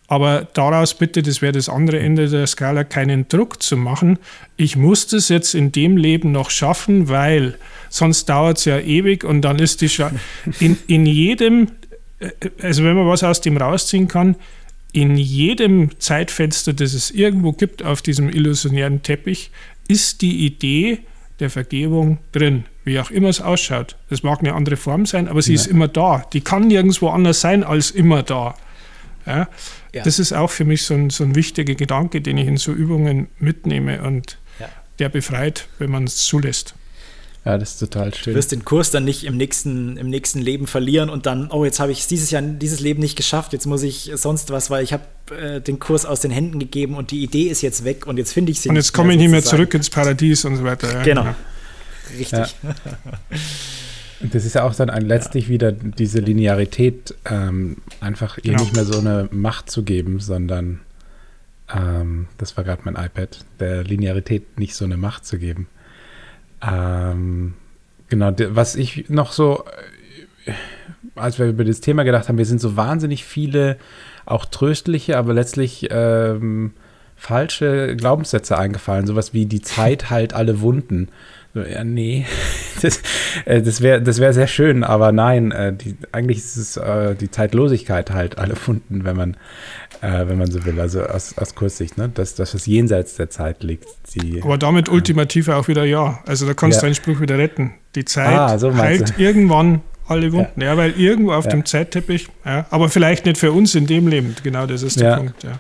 Aber daraus bitte, das wäre das andere Ende der Skala, keinen Druck zu machen. Ich muss das jetzt in dem Leben noch schaffen, weil sonst dauert es ja ewig und dann ist die Scha (laughs) in, in jedem, äh, also wenn man was aus dem rausziehen kann, in jedem Zeitfenster, das es irgendwo gibt auf diesem illusionären Teppich, ist die Idee der Vergebung drin, wie auch immer es ausschaut. Das mag eine andere Form sein, aber sie ja. ist immer da. Die kann nirgendwo anders sein als immer da. Ja? ja. Das ist auch für mich so ein, so ein wichtiger Gedanke, den ich in so Übungen mitnehme und der befreit, wenn man es zulässt. Ja, das ist total schön. Du wirst den Kurs dann nicht im nächsten, im nächsten Leben verlieren und dann, oh, jetzt habe ich dieses Jahr dieses Leben nicht geschafft, jetzt muss ich sonst was, weil ich habe äh, den Kurs aus den Händen gegeben und die Idee ist jetzt weg und jetzt finde ich sie Und jetzt komme ich nicht mehr zurück ins Paradies und so weiter. Ja, genau. Richtig. Ja. Das ist ja auch dann ein, letztlich ja. wieder diese Linearität, ähm, einfach ihr genau. nicht mehr so eine Macht zu geben, sondern ähm, das war gerade mein iPad, der Linearität nicht so eine Macht zu geben. Ähm, genau, was ich noch so, äh, als wir über das Thema gedacht haben, wir sind so wahnsinnig viele auch tröstliche, aber letztlich ähm, falsche Glaubenssätze eingefallen. Sowas wie die Zeit (laughs) heilt alle Wunden. Ja, nee, (laughs) das, äh, das wäre das wär sehr schön, aber nein, äh, die, eigentlich ist es äh, die Zeitlosigkeit halt alle Wunden, wenn man, äh, wenn man so will, also aus, aus Kurssicht, ne? dass das, was jenseits der Zeit liegt. Die, aber damit ultimativ auch wieder ja. Also da kannst ja. du deinen Spruch wieder retten. Die Zeit ah, so heilt (laughs) irgendwann alle Wunden. Ja, ja weil irgendwo auf ja. dem Zeitteppich, ja, aber vielleicht nicht für uns in dem Leben, genau das ist der Punkt. Ja.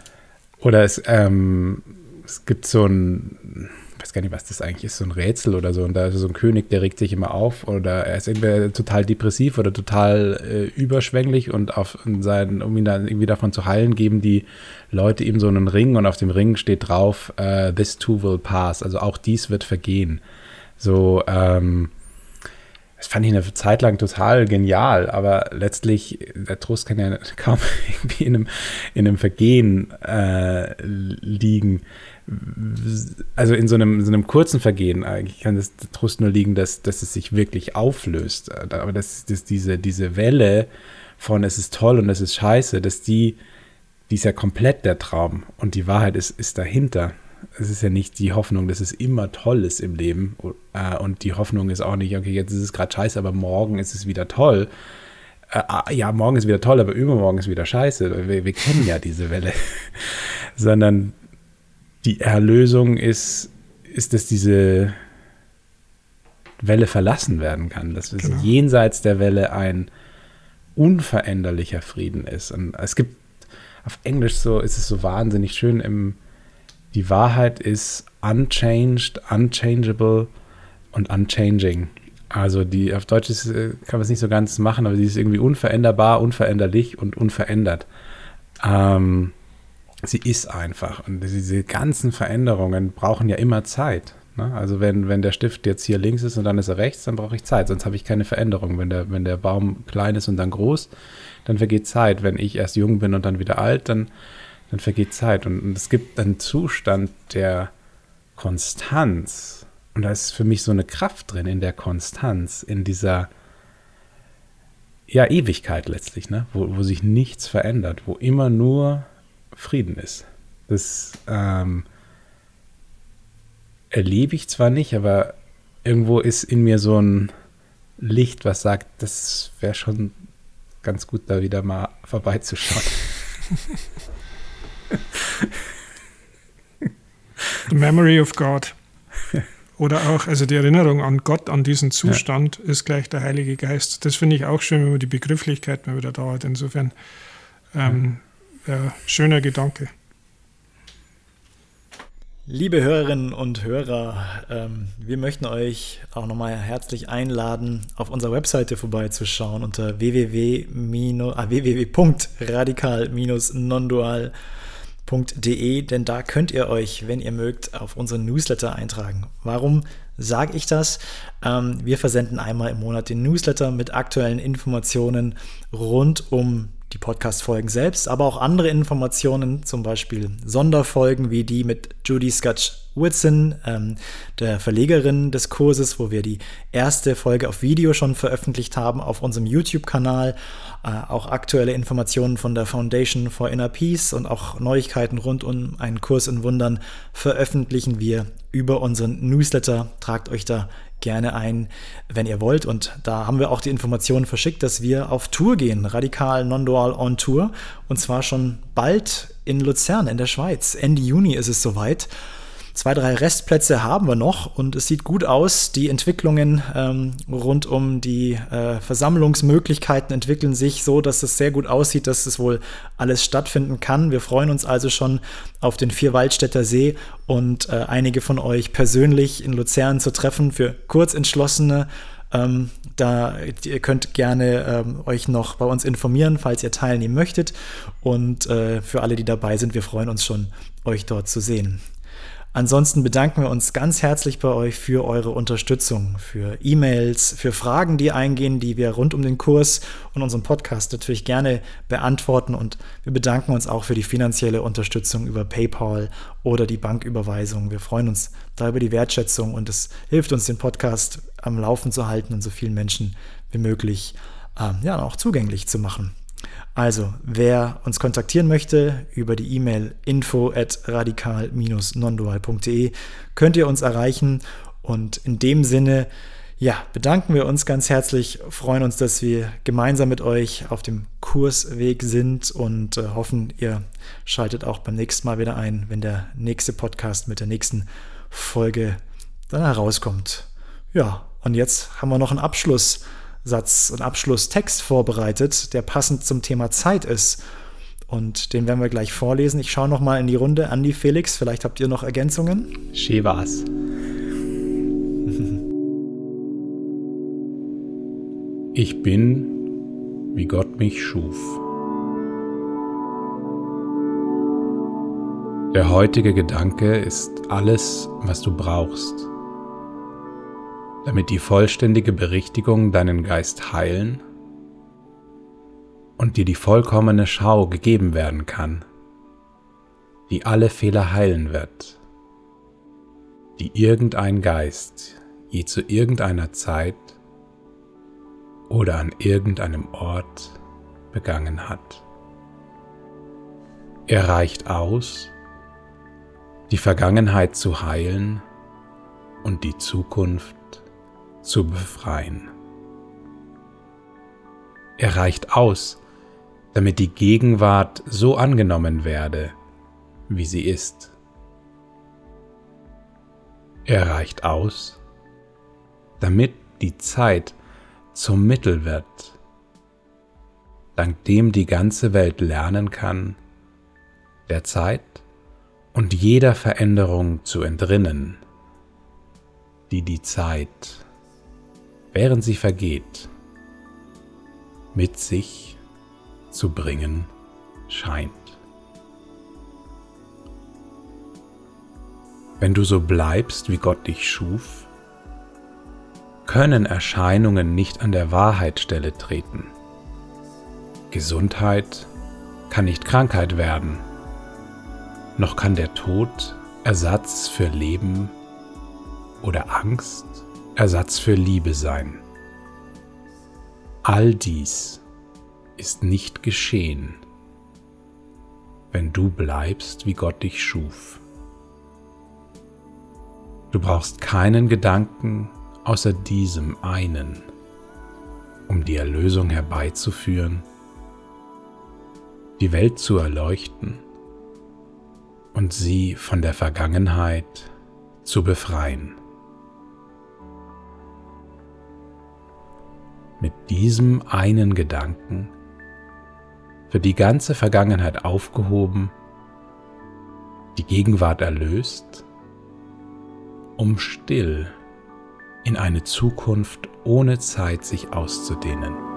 Oder es, ähm, es gibt so ein, weiß gar nicht, was das eigentlich ist, so ein Rätsel oder so. Und da ist so ein König, der regt sich immer auf oder er ist entweder total depressiv oder total äh, überschwänglich und auf seinen, um ihn dann irgendwie davon zu heilen, geben die Leute ihm so einen Ring und auf dem Ring steht drauf, uh, this too will pass. Also auch dies wird vergehen. So, ähm, das fand ich eine Zeit lang total genial, aber letztlich, der Trost kann ja (laughs) kaum irgendwie in einem, in einem Vergehen äh, liegen. Also in so einem, so einem kurzen Vergehen eigentlich kann das Trost nur liegen, dass, dass es sich wirklich auflöst. Aber dass, dass diese, diese Welle von es ist toll und es ist scheiße, dass die, die ist ja komplett der Traum und die Wahrheit ist, ist dahinter es ist ja nicht die Hoffnung, dass es immer toll ist im Leben. Äh, und die Hoffnung ist auch nicht, okay, jetzt ist es gerade scheiße, aber morgen ist es wieder toll. Äh, ah, ja, morgen ist wieder toll, aber übermorgen ist wieder scheiße. Wir, wir kennen ja diese Welle. (laughs) Sondern die Erlösung ist, ist, dass diese Welle verlassen werden kann. Dass es genau. jenseits der Welle ein unveränderlicher Frieden ist. Und es gibt auf Englisch so, ist es so wahnsinnig schön im die Wahrheit ist unchanged, unchangeable und unchanging. Also die auf Deutsch ist, äh, kann man es nicht so ganz machen, aber sie ist irgendwie unveränderbar, unveränderlich und unverändert. Ähm, sie ist einfach. Und diese ganzen Veränderungen brauchen ja immer Zeit. Ne? Also wenn, wenn der Stift jetzt hier links ist und dann ist er rechts, dann brauche ich Zeit, sonst habe ich keine Veränderung. Wenn der, wenn der Baum klein ist und dann groß, dann vergeht Zeit. Wenn ich erst jung bin und dann wieder alt, dann dann vergeht Zeit. Und, und es gibt einen Zustand der Konstanz. Und da ist für mich so eine Kraft drin in der Konstanz, in dieser ja, Ewigkeit letztlich, ne? wo, wo sich nichts verändert, wo immer nur Frieden ist. Das ähm, erlebe ich zwar nicht, aber irgendwo ist in mir so ein Licht, was sagt, das wäre schon ganz gut, da wieder mal (laughs) vorbeizuschauen. The Memory of God. Oder auch, also die Erinnerung an Gott, an diesen Zustand, ja. ist gleich der Heilige Geist. Das finde ich auch schön, wenn man die Begrifflichkeit mal wieder dauert. Insofern, ähm, ja, schöner Gedanke. Liebe Hörerinnen und Hörer, ähm, wir möchten euch auch nochmal herzlich einladen, auf unserer Webseite vorbeizuschauen unter www.radikal-nondual.com www.newsletter.de, denn da könnt ihr euch, wenn ihr mögt, auf unseren Newsletter eintragen. Warum sage ich das? Ähm, wir versenden einmal im Monat den Newsletter mit aktuellen Informationen rund um die Podcast-Folgen selbst, aber auch andere Informationen, zum Beispiel Sonderfolgen wie die mit Judy Scotch Whitson, ähm, der Verlegerin des Kurses, wo wir die erste Folge auf Video schon veröffentlicht haben auf unserem YouTube-Kanal. Äh, auch aktuelle Informationen von der Foundation for Inner Peace und auch Neuigkeiten rund um einen Kurs in Wundern veröffentlichen wir über unseren Newsletter. Tragt euch da gerne ein, wenn ihr wollt. Und da haben wir auch die Informationen verschickt, dass wir auf Tour gehen, radikal non-dual on Tour. Und zwar schon bald in Luzern in der Schweiz. Ende Juni ist es soweit. Zwei, drei Restplätze haben wir noch und es sieht gut aus. Die Entwicklungen ähm, rund um die äh, Versammlungsmöglichkeiten entwickeln sich so, dass es sehr gut aussieht, dass es wohl alles stattfinden kann. Wir freuen uns also schon auf den Vierwaldstätter See und äh, einige von euch persönlich in Luzern zu treffen für Kurzentschlossene. Ähm, da ihr könnt gerne ähm, euch noch bei uns informieren, falls ihr teilnehmen möchtet. Und äh, für alle, die dabei sind, wir freuen uns schon, euch dort zu sehen. Ansonsten bedanken wir uns ganz herzlich bei euch für eure Unterstützung, für E-Mails, für Fragen, die eingehen, die wir rund um den Kurs und unseren Podcast natürlich gerne beantworten. Und wir bedanken uns auch für die finanzielle Unterstützung über PayPal oder die Banküberweisung. Wir freuen uns da über die Wertschätzung und es hilft uns, den Podcast am Laufen zu halten und so vielen Menschen wie möglich äh, ja, auch zugänglich zu machen. Also, wer uns kontaktieren möchte über die E-Mail info at radikal-nondual.de könnt ihr uns erreichen und in dem Sinne ja, bedanken wir uns ganz herzlich, freuen uns, dass wir gemeinsam mit euch auf dem Kursweg sind und äh, hoffen, ihr schaltet auch beim nächsten Mal wieder ein, wenn der nächste Podcast mit der nächsten Folge dann herauskommt. Ja, und jetzt haben wir noch einen Abschlusssatz, einen Abschlusstext vorbereitet, der passend zum Thema Zeit ist. Und den werden wir gleich vorlesen. Ich schaue noch mal in die Runde. Andi, Felix, vielleicht habt ihr noch Ergänzungen? Schön war's. (laughs) Ich bin, wie Gott mich schuf. Der heutige Gedanke ist alles, was du brauchst, damit die vollständige Berichtigung deinen Geist heilen und dir die vollkommene Schau gegeben werden kann, die alle Fehler heilen wird, die irgendein Geist je zu irgendeiner Zeit oder an irgendeinem Ort begangen hat. Er reicht aus, die Vergangenheit zu heilen und die Zukunft zu befreien. Er reicht aus, damit die Gegenwart so angenommen werde, wie sie ist. Er reicht aus, damit die Zeit zum Mittel wird, dank dem die ganze Welt lernen kann, der Zeit und jeder Veränderung zu entrinnen, die die Zeit, während sie vergeht, mit sich zu bringen scheint. Wenn du so bleibst, wie Gott dich schuf, können Erscheinungen nicht an der Wahrheitsstelle treten. Gesundheit kann nicht Krankheit werden, noch kann der Tod Ersatz für Leben oder Angst Ersatz für Liebe sein. All dies ist nicht geschehen, wenn du bleibst, wie Gott dich schuf. Du brauchst keinen Gedanken außer diesem einen, um die Erlösung herbeizuführen, die Welt zu erleuchten und sie von der Vergangenheit zu befreien. Mit diesem einen Gedanken wird die ganze Vergangenheit aufgehoben, die Gegenwart erlöst, um still in eine Zukunft ohne Zeit sich auszudehnen.